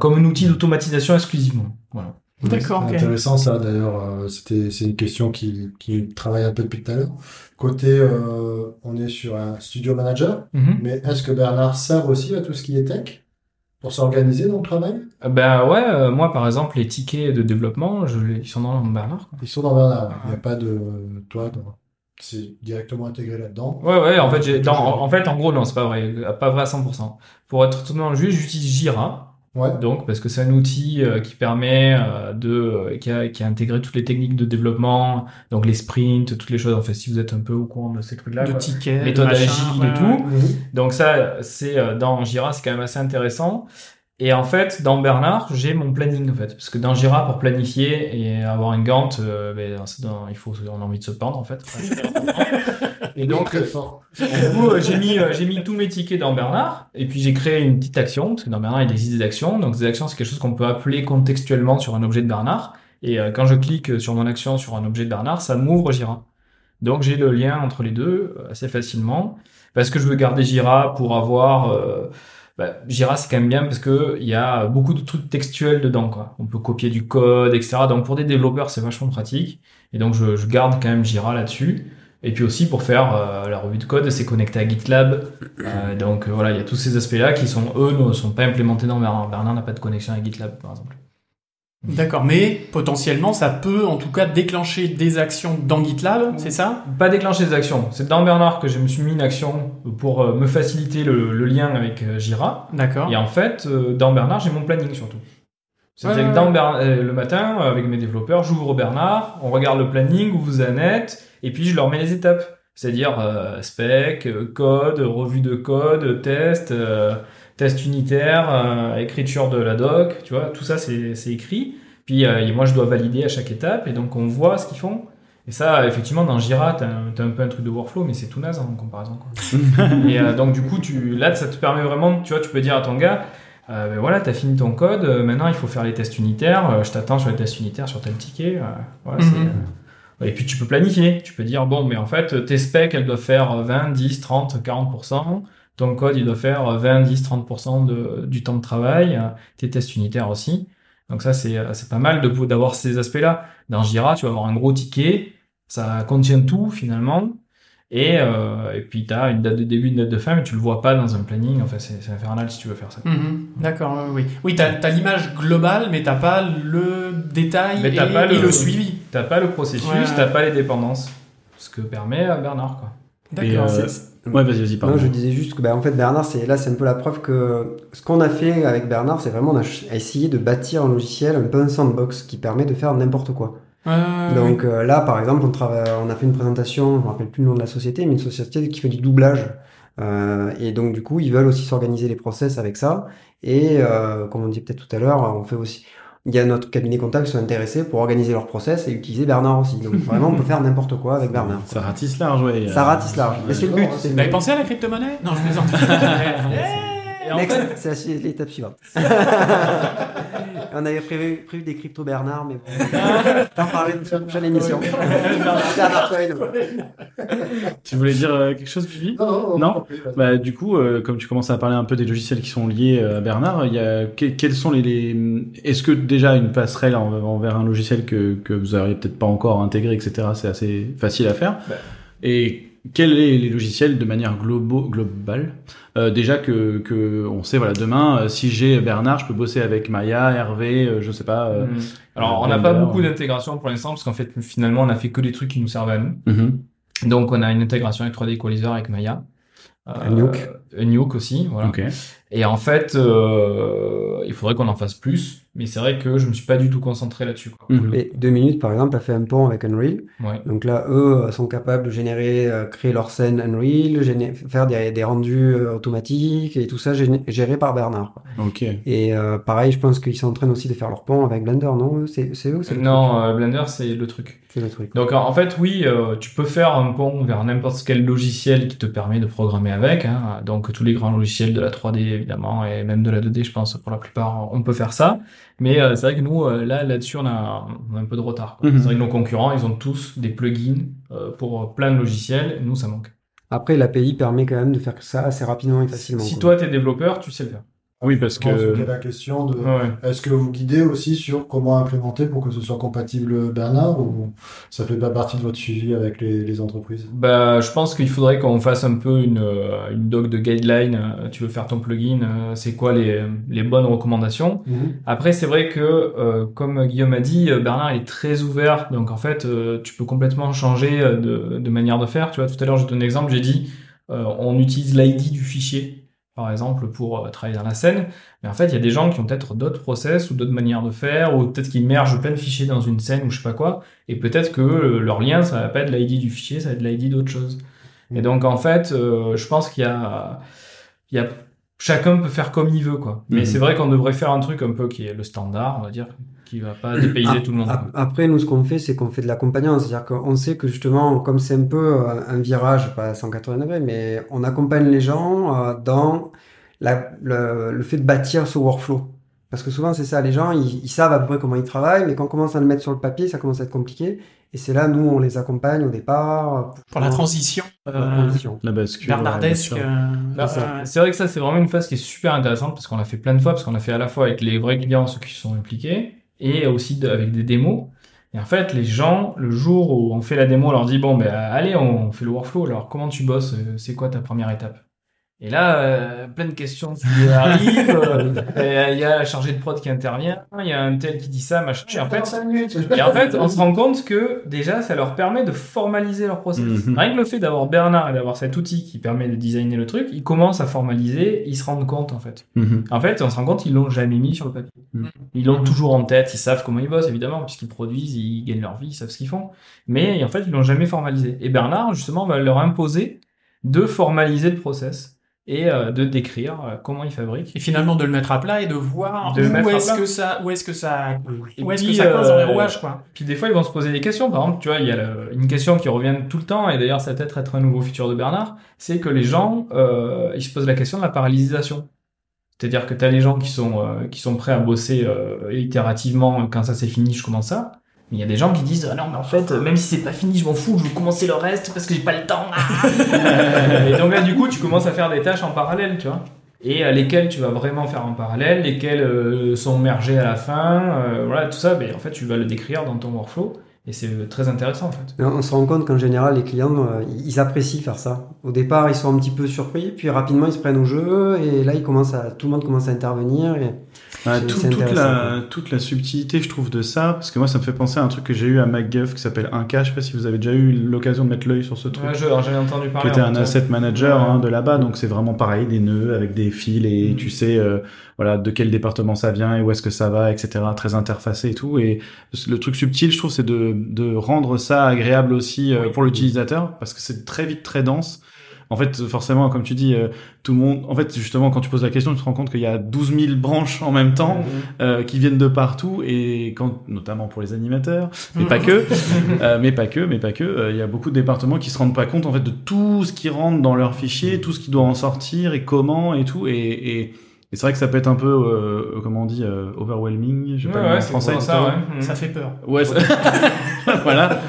comme un outil d'automatisation exclusivement. Voilà. D'accord, intéressant ça d'ailleurs. euh, C'était c'est une question qui qui travaille un peu depuis tout à l'heure. Côté, euh, on est sur un studio manager, Mhm. mais est-ce que Bernard sert aussi à tout ce qui est tech? Pour s'organiser dans le travail? Euh, Ben ouais, euh, moi par exemple, les tickets de développement, je, ils sont dans Bernard. Quoi. Ils sont dans Bernard. Il n'y a pas de toi, c'est directement intégré là-dedans. Ouais, ouais, en fait, j'ai, en, en fait, en gros, non, c'est pas vrai, pas vrai à 100%. Pour être totalement juste, j'utilise Jira, Ouais. donc parce que c'est un outil euh, qui permet euh, de, euh, qui a, qui a intégré toutes les techniques de développement, donc les sprints, toutes les choses. En fait, si vous êtes un peu au courant de ces trucs-là, de quoi. tickets, de Méthode agile ouais, et tout. ouais. Mhm. Donc ça, c'est euh, dans Jira, c'est quand même assez intéressant. Et en fait, dans Bernard, j'ai mon planning en fait, parce que dans Jira, pour planifier et avoir une Gantt, euh, ben, dans- il faut, on a envie de se pendre en fait. et donc, très fort. du coup, euh, j'ai mis, euh, j'ai mis tous mes tickets dans Bernard, et puis j'ai créé une petite action, parce que dans Bernard, il existe des actions. Donc, des actions, c'est quelque chose qu'on peut appeler contextuellement sur un objet de Bernard. Et euh, quand je clique sur mon action sur un objet de Bernard, ça m'ouvre Jira. Donc, j'ai le lien entre les deux euh, assez facilement, parce que je veux garder Jira pour avoir... euh, bah, Jira, c'est quand même bien parce que il y a beaucoup de trucs textuels dedans, quoi. On peut copier du code, etc. Donc, pour des développeurs, c'est vachement pratique. Et donc, je, je garde quand même Jira là-dessus. Et puis aussi pour faire euh, la revue de code, c'est connecté à GitLab. Euh, donc euh, voilà, il y a tous ces aspects-là qui sont eux ne sont pas implémentés dans Bernard. Bernard n'a pas de connexion à GitLab par exemple. D'accord, mais potentiellement, ça peut en tout cas déclencher des actions dans GitLab, c'est ça? Pas déclencher des actions. C'est dans Bernard que je me suis mis une action pour euh, me faciliter le, le lien avec euh, Jira. D'accord. Et en fait, euh, dans Bernard, j'ai mon planning surtout. C'est-à-dire Ouais, que dans le matin, avec mes développeurs, j'ouvre Bernard, on regarde le planning, où vous en êtes, et puis je leur mets les étapes. C'est-à-dire euh, spec, code, revue de code, test, euh, test unitaire, euh, écriture de la doc, tu vois, tout ça c'est écrit. Puis euh, et moi je dois valider à chaque étape, et donc on voit ce qu'ils font. Et ça, effectivement, dans Jira, t'as un, un peu un truc de workflow, mais c'est tout naze hein, en comparaison. Quoi. et euh, donc du coup, tu, là, ça te permet vraiment, tu vois, tu peux dire à ton gars, euh, ben voilà, t'as fini ton code, euh, maintenant il faut faire les tests unitaires, je t'attends sur les tests unitaires sur tel ticket. voilà, Mhm. Et puis tu peux planifier, tu peux dire, bon, mais en fait, tes specs, elles doivent faire 20, 10, 30, 40%, ton code, il doit faire 20, 10, 30% de, du temps de travail, tes tests unitaires aussi. Donc ça, c'est euh, c'est pas mal de- d'avoir ces aspects-là. Dans Jira, tu vas avoir un gros ticket, ça contient tout finalement, et, euh, et puis tu as une date de début, une date de fin, mais tu le vois pas dans un planning. Enfin, c'est c'est infernal si tu veux faire ça. Mhm. D'accord, oui. Oui, t'as as, l'image globale, mais t'as pas le détail Mais et, pas et le- le suivi. T'as pas le processus, Ouais, t'as pas les dépendances. Ce que permet euh, Bernard, quoi. D'accord. Ouais, vas-y, vas-y, pardon. Non, je disais juste que, bah, en fait, Bernard, c'est là, c'est un peu la preuve que ce qu'on a fait avec Bernard, c'est vraiment, on a essayé de bâtir un logiciel, un peu un sandbox qui permet de faire n'importe quoi. Euh, Donc euh, là, par exemple, on, travaille, on a fait une présentation, je me rappelle plus le nom de la société, mais une société qui fait du doublage. Euh, et donc, du coup, ils veulent aussi s'organiser les process avec ça. Et euh, comme on dit peut-être tout à l'heure, on fait aussi. Il y a notre cabinet comptable qui sont intéressés pour organiser leur process et utiliser Bernard aussi. Donc vraiment, on peut faire n'importe quoi avec Bernard. Ça ratisse large, ouais. Ça ratisse large. Mais c'est le but. Vous avez pensé à la crypto-monnaie? Non, je plaisante. En fait... C'est l'étape suivante. on avait prévu, prévu des crypto Bernard, mais bon. on va parler de prochaine émission. Bernard tu voulais dire euh, quelque chose, Bibi? Non, non, non. Bah, du coup, euh, comme tu commences à parler un peu des logiciels qui sont liés euh, à Bernard, il y a quels sont les, les... est-ce que déjà une passerelle envers un logiciel que que vous n'auriez peut-être pas encore intégré, etc. C'est assez facile à faire? Bah. Et quels est les logiciels de manière globo, globale? Euh, déjà que, que on sait voilà demain euh, si j'ai Bernard je peux bosser avec Maya Hervé euh, je sais pas euh, mm. alors on n'a pas beaucoup d'intégration pour l'instant parce qu'en fait finalement on a fait que des trucs qui nous servent à nous mm-hmm. donc on a une intégration avec 3D Equalizer avec Maya euh, Nuke. Nuke aussi voilà okay. et en fait il faudrait qu'on en fasse plus mais c'est vrai que je me suis pas du tout concentré là-dessus. Mmh. Et deux minutes, par exemple, a fait un pont avec Unreal. Ouais. Donc là, eux sont capables de générer, euh, créer leur scène Unreal, faire des, des rendus euh, automatiques et tout ça géré par Bernard. Quoi. Ok. Et euh, pareil, je pense qu'ils sont en train aussi de faire leur pont avec Blender, non C'est eux c'est Non, euh, Blender, c'est le truc. C'est le truc. Donc en fait, oui, euh, tu peux faire un pont vers n'importe quel logiciel qui te permet de programmer avec. Hein. Donc tous les grands logiciels de la 3D, évidemment, et même de la 2D, je pense, pour la plupart, on peut faire ça. Mais euh, c'est vrai que nous, euh, là, là-dessus, on a, on a un peu de retard. Mhm. C'est vrai que nos concurrents, ils ont tous des plugins euh, pour plein de logiciels. Nous, ça manque. Après, l'API permet quand même de faire ça assez rapidement et facilement. Si toi, tu es développeur, tu sais le faire. Oui, parce que. La question de. Ouais. Est-ce que vous guidez aussi sur comment implémenter pour que ce soit compatible Bernard ou ça fait pas partie de votre suivi avec les, les entreprises? Bah, je pense qu'il faudrait qu'on fasse un peu une, euh, une doc de guideline. Euh, Tu veux faire ton plugin, euh, c'est quoi les, les bonnes recommandations? Mhm. Après, c'est vrai que, euh, comme Guillaume a dit, Bernard il est très ouvert. Donc, en fait, euh, tu peux complètement changer de, de manière de faire. Tu vois, tout à l'heure, je te donne un exemple. J'ai dit, euh, on utilise l'ID du fichier, par exemple, pour euh, travailler dans la scène. Mais en fait, il y a des gens qui ont peut-être d'autres process ou d'autres manières de faire, ou peut-être qu'ils mergent plein de fichiers dans une scène ou je sais pas quoi. Et peut-être que euh, leur lien, ça va pas être l'ID du fichier, ça va être l'ID d'autre chose. Et donc, en fait, euh, je pense qu'il y a, il y a, chacun peut faire comme il veut, quoi. Mais Mhm. c'est vrai qu'on devrait faire un truc un peu qui est le standard, on va dire, qui va pas dépayser tout le monde. ap- Après, nous, ce qu'on fait, c'est qu'on fait de l'accompagnement. C'est-à-dire qu'on sait que justement, comme c'est un peu euh, un virage, pas à 180 degrés, mais on accompagne les gens euh, dans la, le, le fait de bâtir ce workflow. Parce que souvent, c'est ça, les gens, ils, ils savent à peu près comment ils travaillent, mais quand on commence à le mettre sur le papier, ça commence à être compliqué. Et c'est là, nous, on les accompagne au départ. euh, Pour la transition. euh, transition. La bascule. Bernardesque. Bah, euh, c'est vrai que ça, c'est vraiment une phase qui est super intéressante parce qu'on l'a fait plein de fois, parce qu'on l'a fait à la fois avec les vrais clients, ceux qui sont impliqués, et aussi avec des démos. Et en fait, les gens, le jour où on fait la démo, on leur dit bon, ben allez, on fait le workflow. Alors, comment tu bosses? Euh, C'est quoi ta première étape? Et là, euh, plein de questions qui arrivent. euh, et Il y a la chargée de prod qui intervient. Il y a un tel qui dit ça, machin. Et en fait, et en fait, on se rend compte que déjà, ça leur permet de formaliser leur process. Mhm. Rien que le fait d'avoir Bernard et d'avoir cet outil qui permet de designer le truc, ils commencent à formaliser, ils se rendent compte en fait. Mhm. En fait, on se rend compte qu'ils l'ont jamais mis sur le papier. Mhm. Ils l'ont toujours en tête, ils savent comment ils bossent évidemment, puisqu'ils produisent, ils gagnent leur vie, ils savent ce qu'ils font. Mais en fait, ils l'ont jamais formalisé. Et Bernard, justement, va leur imposer de formaliser le process et euh, de décrire euh, comment ils fabriquent. Et finalement de le mettre à plat et de voir De où est-ce que ça, où est-ce que ça, Et où est-ce que ça coince dans les euh, rouages, quoi. Puis des fois, ils vont se poser des questions. Par exemple, tu vois, il y a le- une question qui revient tout le temps, et d'ailleurs, ça va peut-être être un nouveau feature de Bernard, c'est que les gens, euh, ils se posent la question de la parallélisation. C'est-à-dire que tu as les gens qui sont, euh, qui sont prêts à bosser euh, itérativement, quand ça c'est fini, je commence ça. Mais il y a des gens qui disent, ah non, mais en fait, même si c'est pas fini, je m'en fous, je veux commencer le reste parce que j'ai pas le temps. Et donc là, du coup, tu commences à faire des tâches en parallèle, tu vois. Et lesquelles tu vas vraiment faire en parallèle, lesquelles euh, sont mergées à la fin, euh, voilà, tout ça, ben, en fait, tu vas le décrire dans ton workflow. Et c'est très intéressant en fait. On se rend compte qu'en général, les clients, euh, ils apprécient faire ça. Au départ, ils sont un petit peu surpris, puis rapidement, ils se prennent au jeu, et là, ils commencent à, tout le monde commence à intervenir. Et toute, la, toute la subtilité, je trouve, de ça, parce que moi, ça me fait penser à un truc que j'ai eu à MacGuff qui s'appelle 1K. Je sais pas si vous avez déjà eu l'occasion de mettre l'œil sur ce truc. Ouais, j'avais entendu parler. Qui était un asset manager hein, de là-bas, donc c'est vraiment pareil, des nœuds avec des fils, et mm. tu sais, euh, voilà, de quel département ça vient et où est-ce que ça va, etc. Très interfacé et tout. Et le truc subtil, je trouve, c'est de de rendre ça agréable aussi euh, pour l'utilisateur parce que c'est très vite très dense. En fait, forcément, comme tu dis, euh, tout le monde. En fait, justement, quand tu poses la question, tu te rends compte qu'il y a 12 000 branches en même temps euh, qui viennent de partout et quand, notamment pour les animateurs, mais pas que, mais pas que, mais pas que. Il y a beaucoup de départements qui se rendent pas compte en fait de tout ce qui rentre dans leur fichier, tout ce qui doit en sortir et comment et tout. Et, et et c'est vrai que ça peut être un peu, euh, comment on dit, euh, overwhelming, je sais pas ouais, français. Ça, ouais. Ça fait peur. Ouais, voilà.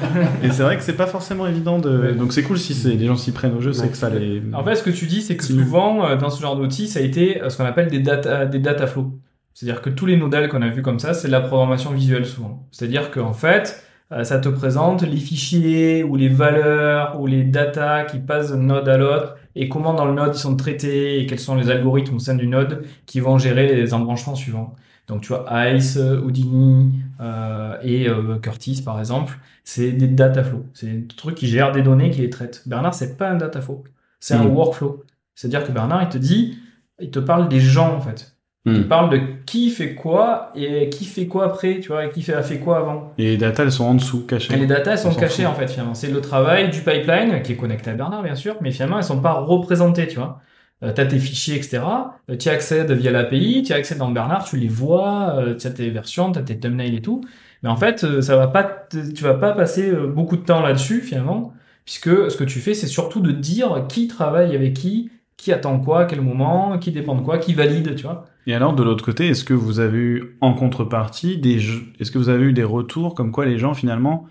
Et c'est vrai que c'est pas forcément évident de. Donc c'est cool si c'est les gens s'y prennent au jeu, c'est que ça les. En fait, ce que tu dis, c'est que souvent euh, dans ce genre d'outils, ça a été ce qu'on appelle des data, des data flows. C'est-à-dire que tous les nodales qu'on a vus comme ça, c'est de la programmation visuelle souvent. C'est-à-dire qu'en fait, ça te présente les fichiers ou les valeurs ou les data qui passent d'un node à l'autre et comment dans le node ils sont traités et quels sont les algorithmes au sein du node qui vont gérer les embranchements suivants. Donc tu vois, Ice, Houdini euh, et euh, Curtis par exemple, c'est des data flows. C'est des trucs qui gèrent des données, qui les traitent. Bernard, c'est pas un data flow, c'est un hmm. workflow. C'est-à-dire que Bernard, il te dit, il te parle des gens en fait. Il hmm. parle de qui fait quoi et qui fait quoi après, tu vois, et qui a fait quoi avant. Et les data, elles sont en dessous, cachées. Et les data, elles sont cachées, en fait, finalement. C'est le travail du pipeline qui est connecté à Bernard, bien sûr, mais finalement, elles sont pas représentées, tu vois. Euh, tu as tes fichiers, etc. Euh, tu accèdes via l'API, tu accèdes dans Bernard, tu les vois, euh, tu as tes versions, tu as tes thumbnails et tout. Mais en fait, euh, ça va pas, tu vas pas passer beaucoup de temps là-dessus, finalement, puisque ce que tu fais, c'est surtout de dire qui travaille avec qui, qui attend quoi, quel moment, qui dépend de quoi, qui valide, tu vois. Et alors, de l'autre côté, est-ce que vous avez eu en contrepartie des, est-ce que vous avez eu des retours comme quoi les gens finalement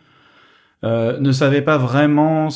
euh, ne savaient pas vraiment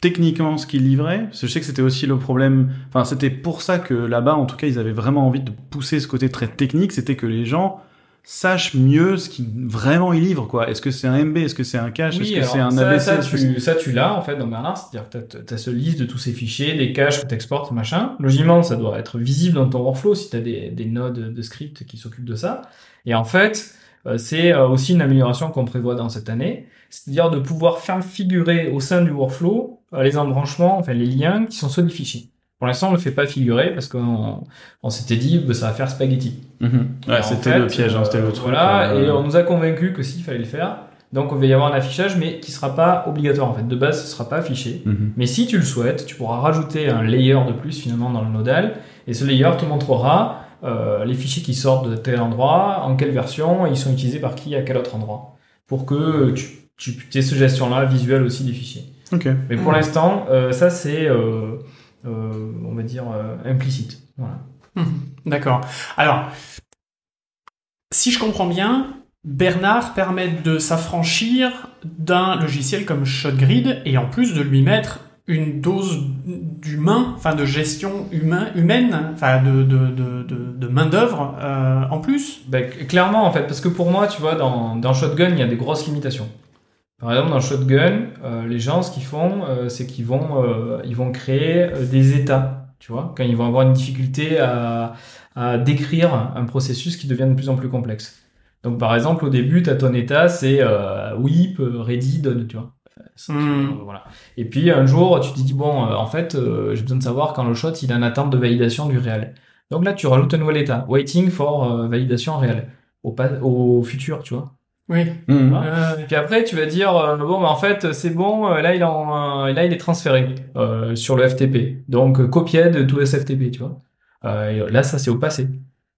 techniquement ce qu'ils livraient? Parce que je sais que c'était aussi le problème. Enfin, c'était pour ça que là-bas, en tout cas, ils avaient vraiment envie de pousser ce côté très technique. C'était que les gens sache mieux ce qui vraiment il livre quoi. Est-ce que c'est un MB, est-ce que c'est un cache, est-ce que c'est un ABC Ça, tu, ça tu l'as en fait dans Bernard, c'est-à-dire que tu as, ce liste de tous ces fichiers, des caches que tu exportes, machin. Logiquement, ça doit être visible dans ton workflow si tu as des, des, nodes de script qui s'occupent de ça. Et en fait, euh, c'est euh, aussi une amélioration qu'on prévoit dans cette année, c'est-à-dire de pouvoir faire figurer au sein du workflow euh, les embranchements, enfin les liens qui sont sur des fichiers. Pour l'instant, on ne le fait pas figurer parce qu'on on, s'était dit que bah, ça va faire spaghetti. Mhm. Ouais, c'était le piège, hein, c'était le truc. Voilà, euh, et on nous a convaincu que s'il fallait le faire. Donc, on va y avoir un affichage, mais qui sera pas obligatoire. En fait, de base, ce sera pas affiché. Mhm. Mais si tu le souhaites, tu pourras rajouter un layer de plus finalement dans le nodal. Et ce layer te montrera euh, les fichiers qui sortent de tel endroit, en quelle version, et ils sont utilisés par qui à quel autre endroit. Pour que tu, tu aies ce gestion-là visuelle aussi des fichiers. Mais pour l'instant, euh, ça c'est euh, on va dire, euh, implicite. Voilà. Mhm. D'accord. Alors, si je comprends bien, Bernard permet de s'affranchir d'un logiciel comme ShotGrid et en plus de lui mettre une dose d'humain, enfin de gestion humain, humaine, enfin de, de, main d'œuvre euh, en plus. Ben, clairement en fait, parce que pour moi, tu vois, dans, dans Shotgun, il y a des grosses limitations. Par exemple, dans Shotgun, euh, les gens, ce qu'ils font, euh, c'est qu'ils vont, euh, ils vont créer des états, tu vois, quand ils vont avoir une difficulté à, à, décrire un processus qui devient de plus en plus complexe. Donc, par exemple, au début, tu as ton état, c'est whip, ready, done, tu vois. Hmm. Voilà. Et puis, un jour, tu te dis, bon, en fait, j'ai besoin de savoir quand le shot, il est en attente de validation du réel. Donc là, tu rajoutes un nouvel état, waiting for validation réelle, au, au futur, tu vois. Oui. Mmh. et puis après, tu vas dire euh, bon, bah, en fait, c'est bon. Euh, là, il en, là, il est transféré euh, sur le FTP. Donc, copié de tout SFTP, tu vois. là, ça, c'est au passé.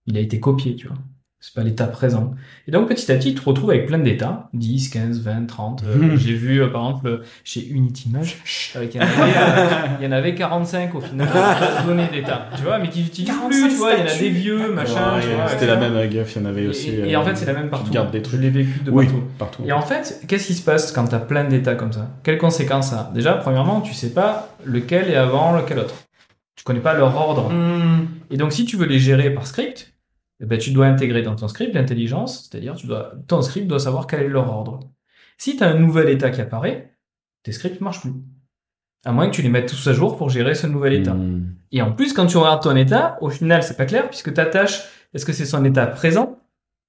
Il a été copié, tu vois c'est pas l'état présent. Et donc petit à petit, tu te retrouves avec plein d'états, 10, 15, 20, 30. J'ai vu euh, par exemple chez Unity Image, euh, il, y en avait, euh, il y en avait 45 au final de données d'état. Tu vois, mais qui n'utilisent plus, tu vois, il y en a des vieux, machin. C'était la même à il y en avait aussi. Et, en fait, c'est la même partout. Garde des trucs. Je l'ai vécu de partout. Et en fait, qu'est-ce qui se passe quand tu as plein d'états comme ça? Quelles conséquences ça a? Déjà, premièrement, tu sais pas lequel est avant, lequel autre. Tu connais pas leur ordre. Hmm. Et donc, si tu veux les gérer par script, ben, tu dois intégrer dans ton script l'intelligence, c'est-à-dire tu dois, ton script doit savoir quel est leur ordre. Si tu as un nouvel état qui apparaît, tes scripts marchent plus. À moins que tu les mettes tous à jour pour gérer ce nouvel état. Hmm. Et en plus, quand tu regardes ton état, au final, c'est pas clair puisque ta tâche, est-ce que c'est son état présent?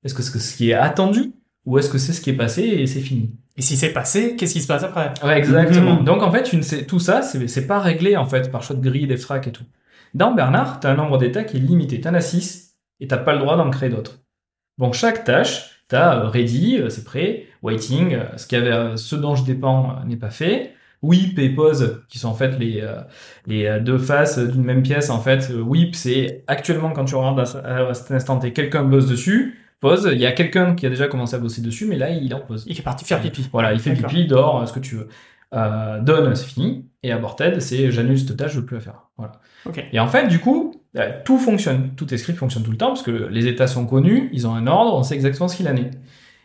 Est-ce que c'est ce qui est attendu? Ou est-ce que c'est ce qui est passé et c'est fini? Et si c'est passé, qu'est-ce qui se passe après? Ouais, exactement. Mhm. Donc en fait, tu ne sais, tout ça, c'est pas réglé en fait par choix de grille, d'abstract et tout. Dans Bernard, tu as un nombre d'états qui est limité. Tu en as 6 et t'as pas le droit d'en créer d'autres. Donc chaque tâche, tu as ready, euh, c'est prêt, waiting, euh, ce, qui avait, euh, ce dont je dépends euh, n'est pas fait. Whip et pause, qui sont en fait les, euh, les euh, deux faces d'une même pièce. En fait, Euh, whip, c'est actuellement quand tu regardes à, cet instant T, quelqu'un bosse dessus. Pause, il y a quelqu'un qui a déjà commencé à bosser dessus, mais là, il en pause. Il est parti faire pipi. Voilà, il fait pipi, il dort, euh, ce que tu veux. Euh, done, c'est fini. Et aborted, c'est j'annule cette tâche, je veux plus la faire. Voilà. Ok. Et en fait, du coup, euh, tout fonctionne. Tous tes scripts fonctionnent tout le temps parce que les états sont connus, ils ont un ordre, on sait exactement ce qu'il en est.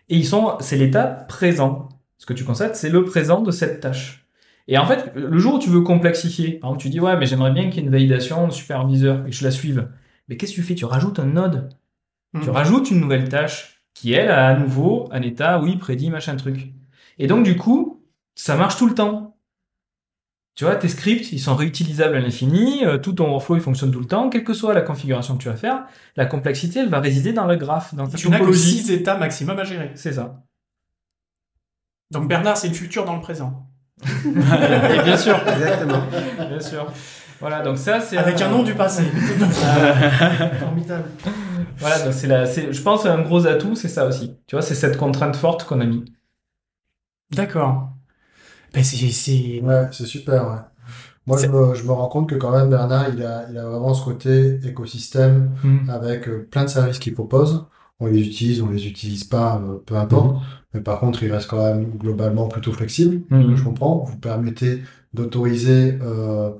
Et ils sont, c'est l'état présent. Ce que tu constates, c'est le présent de cette tâche. Et en fait, le jour où tu veux complexifier, par exemple, tu dis ouais, mais j'aimerais bien qu'il y ait une validation de superviseur et que je la suive. Mais qu'est-ce que tu fais? Tu rajoutes un node. Tu Mhm. rajoutes une nouvelle tâche qui, elle, a à nouveau un état, oui, prédit, machin truc. Et donc, du coup, ça marche tout le temps. Tu vois, tes scripts, ils sont réutilisables à l'infini, euh, tout ton workflow, il fonctionne tout le temps, quelle que soit la configuration que tu vas faire, la complexité, elle va résider dans le graphe, dans ta Tu n'as que topologie. 6 états maximum à gérer. C'est ça. Donc Bernard, c'est le futur dans le présent. Et bien sûr, Exactement. bien sûr. Voilà, donc ça, c'est... Avec un nom du passé. Formidable. Voilà, donc c'est la, je pense, un gros atout, c'est ça aussi. Tu vois, c'est cette contrainte forte qu'on a mis. D'accord. Ben c'est. Ouais, c'est super, ouais. Moi, je me, je me rends compte que quand même, Bernard, il a, il a vraiment ce côté écosystème avec euh, plein de services qu'il propose. On les utilise, on les utilise pas, euh, peu importe. Mais par contre, il reste quand même globalement plutôt flexible. Mhm. Je comprends. Vous permettez d'autoriser, euh,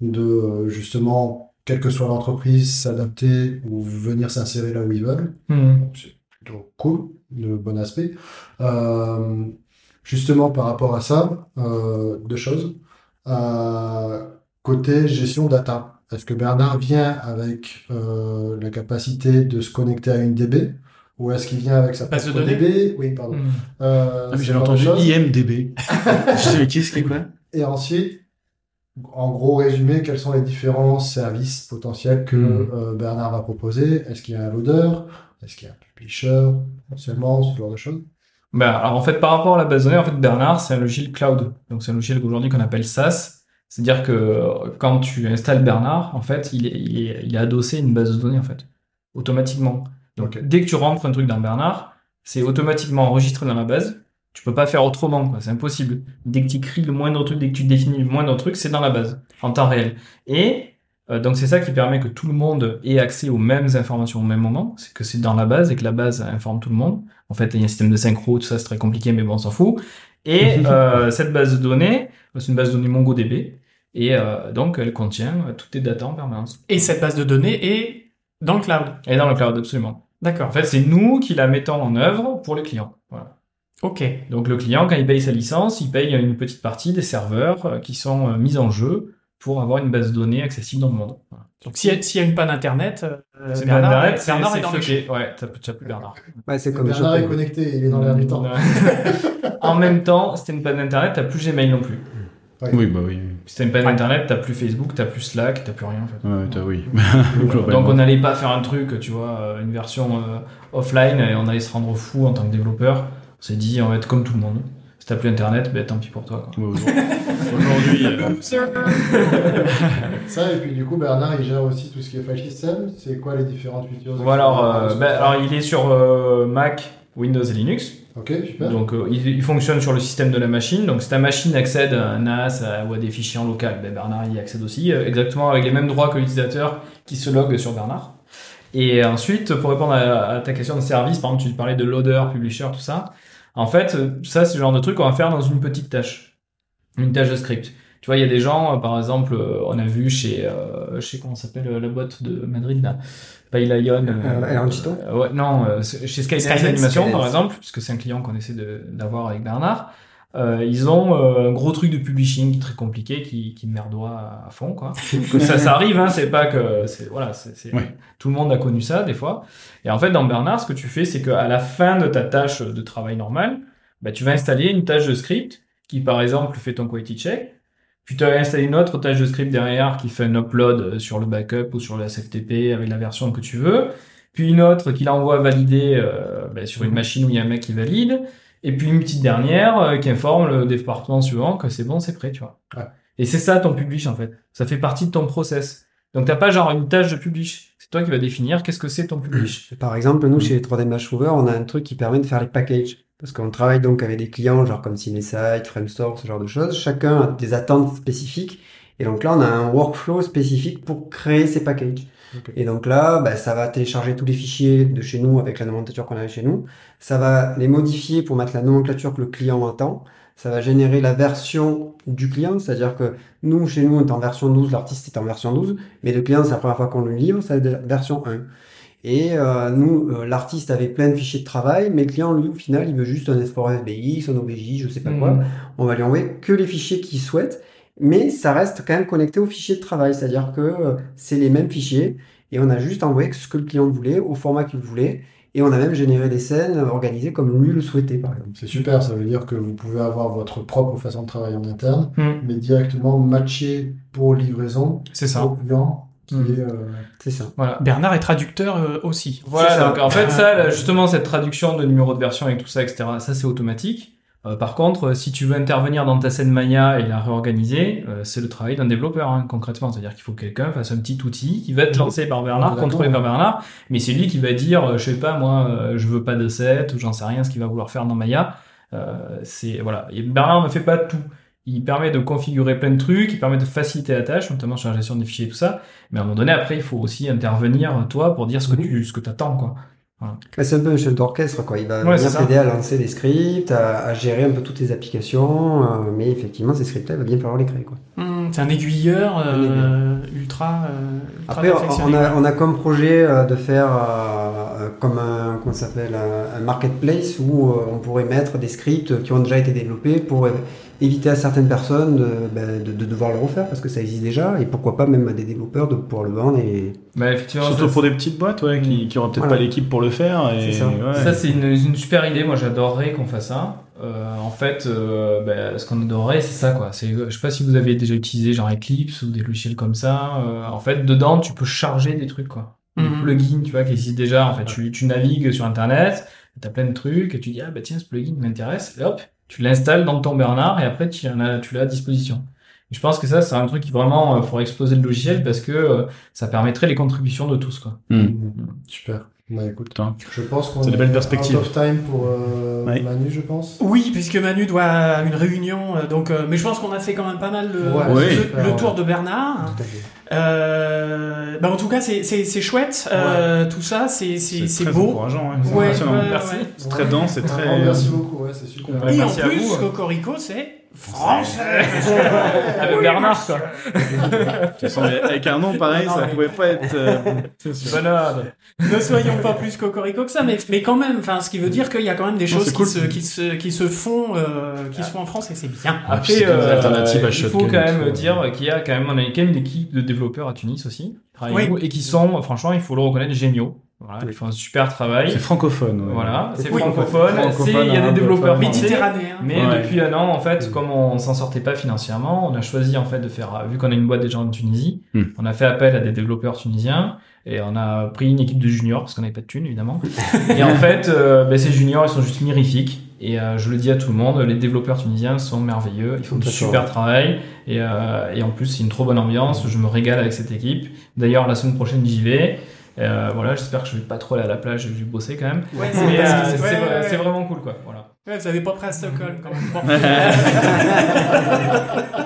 de euh, justement, quelle que soit l'entreprise, s'adapter ou venir s'insérer là où ils veulent. C'est plutôt cool, de bon aspect. Justement, par rapport à ça, euh, deux choses. Euh, côté gestion data, est-ce que Bernard vient avec euh, la capacité de se connecter à une DB ou est-ce qu'il vient avec sa Base de données DB? Oui, pardon. Ah, de entendu. IMDB. je qu'est-ce a quoi? Et ensuite, en gros résumé, quels sont les différents services potentiels que Mhm. euh, Bernard va proposer? Est-ce qu'il y a un loader? Est-ce qu'il y a un publisher Seulement, ce genre de choses? Ben, alors en fait, par rapport à la base de données, en fait, Bernard, c'est un logiciel cloud. Donc, c'est un logiciel aujourd'hui qu'on appelle SaaS. C'est-à-dire que euh, quand tu installes Bernard, en fait, il est, il est, il est adossé à une base de données, en fait, automatiquement. Donc, dès que tu rentres un truc dans Bernard, c'est automatiquement enregistré dans la base. Tu peux pas faire autrement, quoi. C'est impossible. Dès que tu écris le moindre truc, dès que tu définis le moindre truc, c'est dans la base, en temps réel. Et euh, donc c'est ça qui permet que tout le monde ait accès aux mêmes informations au même moment. C'est que c'est dans la base et que la base informe tout le monde. En fait, il y a un système de synchro, tout ça, c'est très compliqué, mais bon, on s'en fout. Et euh, cette base de données, c'est une base de données MongoDB. Et euh, donc, elle contient euh, toutes tes datas en permanence. Et cette base de données est dans le cloud. Et dans le cloud, absolument. D'accord. En fait, c'est nous qui la mettons en œuvre pour les clients. Voilà. Ok. Donc, le client, quand il paye sa licence, il paye une petite partie des serveurs qui sont mis en jeu pour avoir une base de données accessible dans le monde. Voilà. Donc s'il y, a- s'il y a une panne internet, euh, C'est Bernard, Bernard, c'est Bernard est dans le. Ouais, t'as plus Bernard. Ouais, c'est comme Bernard est connecté, il est dans l'air du temps. en même temps, si t'as une panne d'internet, t'as plus Gmail non plus. Oui, bah oui. Si t'as une panne Ouais. d'internet, t'as plus Facebook, t'as plus Slack, t'as plus rien en fait. Ouais, t'as oui. Donc on n'allait pas faire un truc, tu vois, euh, une version euh, offline et on allait se rendre fou en tant que développeur. On s'est dit, on va être comme tout le monde. T'as plus internet, ben tant pis pour toi. quoi. Aujourd'hui, euh, Ça, et puis du coup, Bernard, il gère aussi tout ce qui est file system. C'est quoi les différentes features Voilà, alors, euh, ben, alors il est sur euh, Mac, Windows et Linux. Ok, super. Donc euh, il, il fonctionne sur le système de la machine. Donc si ta machine accède à un NAS à- ou à des fichiers en local, ben Bernard y accède aussi, euh, exactement avec les mêmes droits que l'utilisateur qui se logue sur Bernard. Et ensuite, pour répondre à, à ta question de service, par exemple, tu parlais de loader, publisher, tout ça. En fait, euh, ça, c'est le genre de truc qu'on va faire dans une petite tâche. Une tâche de script. Tu vois, il y a des gens, euh, par exemple, euh, on a vu chez, euh, chez comment ça s'appelle, la boîte de Madrid, là, Pay Lion. Euh, euh, ouais, non, chez Skydance Animation, par exemple, puisque c'est un client qu'on essaie d'avoir avec Bernard. Euh, ils ont euh, un gros truc de publishing très compliqué qui, qui merdoie à fond, quoi. que ça, ça arrive, hein, c'est pas que, c'est, voilà, c'est, Ouais. tout le monde a connu ça, des fois. Et en fait, dans Bernard, ce que tu fais, c'est qu'à la fin de ta tâche de travail normal, bah, tu vas installer une tâche de script qui, par exemple, fait ton quality check. Puis tu vas installer une autre tâche de script derrière qui fait un upload sur le backup ou sur le SFTP avec la version que tu veux. Puis une autre qui l'envoie valider euh, bah, sur une machine où il y a un mec qui valide. Et puis une petite dernière euh, qui informe le département suivant que c'est bon, c'est prêt, tu vois. Ouais. Et c'est ça ton publish en fait. Ça fait partie de ton process. Donc t'as pas genre une tâche de publish. C'est toi qui vas définir qu'est-ce que c'est ton publish. Par exemple, nous, chez 3D Match Mover, on a un truc qui permet de faire les packages. Parce qu'on travaille donc avec des clients, genre comme CineSite, Framestore, ce genre de choses. Chacun a des attentes spécifiques. Et donc là, on a un workflow spécifique pour créer ces packages. Et donc là, bah, ça va télécharger tous les fichiers de chez nous avec la nomenclature qu'on avait chez nous. Ça va les modifier pour mettre la nomenclature que le client attend. Ça va générer la version du client, c'est-à-dire que nous, chez nous, on est en version 12, l'artiste est en version 12, mais le client, c'est la première fois qu'on le livre, c'est la version 1. Et euh, nous, euh, l'artiste avait plein de fichiers de travail, mais le client, lui, au final, il veut juste un export FBX, un OBJ, je sais pas quoi. Mhm. On va lui envoyer que les fichiers qu'il souhaite, mais ça reste quand même connecté aux fichiers de travail, c'est-à-dire que euh, c'est les mêmes fichiers, et on a juste envoyé ce que le client voulait, au format qu'il voulait, et on a même généré des scènes organisées comme lui le souhaitait, par exemple. C'est super, ça veut dire que vous pouvez avoir votre propre façon de travailler en interne, Hmm. mais directement matcher pour livraison C'est ça. au client qui est. euh, C'est ça. Voilà. Bernard est traducteur euh, aussi. Voilà, donc en fait, ça, là, justement, cette traduction de numéro de version et tout ça, etc., ça c'est automatique. Euh, par contre, euh, si tu veux intervenir dans ta scène Maya et la réorganiser, euh, c'est le travail d'un développeur, hein, concrètement. C'est-à-dire qu'il faut que quelqu'un fasse un petit outil qui va être lancé par Bernard, contrôlé par Bernard, mais c'est lui qui va dire, euh, je sais pas, moi, euh, je veux pas de set, ou j'en sais rien, ce qu'il va vouloir faire dans Maya. Euh, c'est, voilà. Et Bernard ne fait pas tout. Il permet de configurer plein de trucs, il permet de faciliter la tâche, notamment sur la gestion des fichiers et tout ça. Mais à un moment donné, après, il faut aussi intervenir, toi, pour dire ce que tu, ce que t'attends, quoi. C'est un peu un chef d'orchestre, quoi. Il va Ouais, ça. t'aider à lancer des scripts, à, à gérer un peu toutes les applications, euh, mais effectivement, ces scripts-là, il va bien falloir les créer, quoi. Hmm, c'est un aiguilleur euh, Un aiguilleur. ultra, euh, ultra Après, on a, on a comme projet de faire comme un, comment ça s'appelle, un, un marketplace où euh, on pourrait mettre des scripts qui ont déjà été développés pour éviter à certaines personnes de, ben, de, de devoir le refaire parce que ça existe déjà et pourquoi pas même à des développeurs de pouvoir le vendre et Bah, effectivement, Surtout ça, pour des petites boîtes, ouais, qui, qui auraient peut-être Voilà. pas l'équipe pour le faire. Et, C'est ça. ouais. Ça, c'est une, une super idée. Moi, j'adorerais qu'on fasse ça. Euh, en fait, euh, bah, ce qu'on adorerait, c'est ça, quoi. C'est, je sais pas si vous avez déjà utilisé genre Eclipse ou des logiciels comme ça. Euh, en fait, dedans, tu peux charger des trucs, quoi. Des Mhm. plugins, tu vois, qui existent déjà. En fait, tu, tu navigues sur Internet, t'as plein de trucs, et tu dis, ah, bah, tiens, ce plugin m'intéresse. Et hop, tu l'installes dans ton Bernard, et après, tu en as, tu l'as à disposition. Et je pense que ça, c'est un truc qui vraiment, euh, faudrait exploser le logiciel parce que euh, ça permettrait les contributions de tous, quoi. Hmm. Super. Bah écoute, je pense qu'on est des belles perspectives. out of time pour euh, Ouais. Manu, je pense. Oui, puisque Manu doit à une réunion, euh, donc, euh, mais je pense qu'on a fait quand même pas mal le, Ouais, le- oui. le, tour ouais. de Bernard. tout à fait. Euh, bah en tout cas, c'est c'est- c'est chouette. Euh, Tout ça, c'est c'est- c'est très beau. encourageant. hein. Ouais, ouais, Merci. ouais. C'est très dense, c'est très. Merci beaucoup, ouais, c'est super. Ouais, Et en merci à plus, vous. Cocorico, c'est français. Avec Bernard, quoi. De toute façon, avec un nom pareil, Non, ça mais- pouvait pas être. euh, ne soyons pas plus cocorico que ça, mais, mais quand même, enfin, ce qui veut dire qu'il y a quand même des Non, choses c'est qui, cool. se, qui, se, qui se font, euh, qui se font en France et c'est bien. Ah, Après, euh, alternatives à il faut quand même tout. dire qu'il y a quand même, on a quand même une équipe de développeurs à Tunis aussi, qui Oui. et qui sont, franchement, il faut le reconnaître, géniaux. Voilà, ils font un super travail. C'est francophone. ouais. Voilà, c'est Oui, francophone, il y a des développeurs français. Méditerranéen. Mais Ouais. depuis un an, en fait, Mm. comme on s'en sortait pas financièrement, on a choisi en fait de faire, vu qu'on a une boîte déjà en Tunisie, Mm. on a fait appel à des développeurs tunisiens et on a pris une équipe de juniors parce qu'on n'avait pas de thunes évidemment. et en fait, euh, ben, ces juniors, ils sont juste mirifiques. Et euh, je le dis à tout le monde, les développeurs tunisiens sont merveilleux, ils font du super travail et, euh, et en plus c'est une trop bonne ambiance. Je me régale avec cette équipe. D'ailleurs, la semaine prochaine j'y vais. Euh, voilà, j'espère que je vais pas trop aller à la plage, je vais bosser quand même. Ouais, Mais euh, c'est ouais, ouais. vraiment cool quoi. Voilà. Ouais, vous avez pas pris à Stockholm quand même. Bon.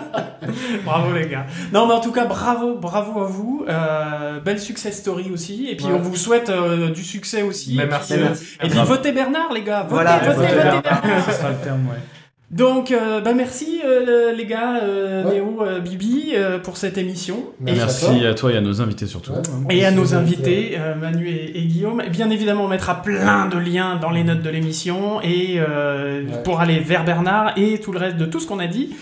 bravo les gars. Non mais en tout cas bravo, bravo à vous. Euh, belle success story aussi. Et puis Ouais. on vous souhaite euh, du succès aussi. Mais Et puis, merci. euh, Merci. Et puis votez Bernard les gars. Votez, Voilà, votez, votez votez Bernard. Bernard. Ce sera le terme, ouais. Donc euh, bah merci euh, les gars, euh, Ouais. Néo, euh, Bibi euh, pour cette émission. Merci. Merci à toi et à nos invités surtout. Ouais. Et à nos invités, euh, Manu et, et Guillaume. Et bien évidemment, on mettra plein de liens dans les notes de l'émission et euh, Ouais. pour aller vers Bernard et tout le reste de tout ce qu'on a dit.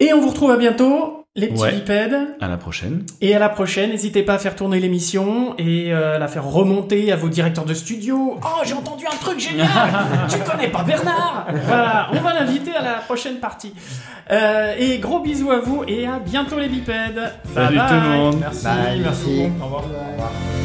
Et on vous retrouve à bientôt, les petits Ouais. bipèdes. À la prochaine. Et à la prochaine, n'hésitez pas à faire tourner l'émission et euh, la faire remonter à vos directeurs de studio. Oh, j'ai entendu un truc génial Tu connais pas Bernard Voilà, on va l'inviter à la prochaine partie. Euh, et gros bisous à vous et à bientôt les bipèdes. Bye Salut tout le monde. Merci, Bye, merci. Au revoir. Au revoir.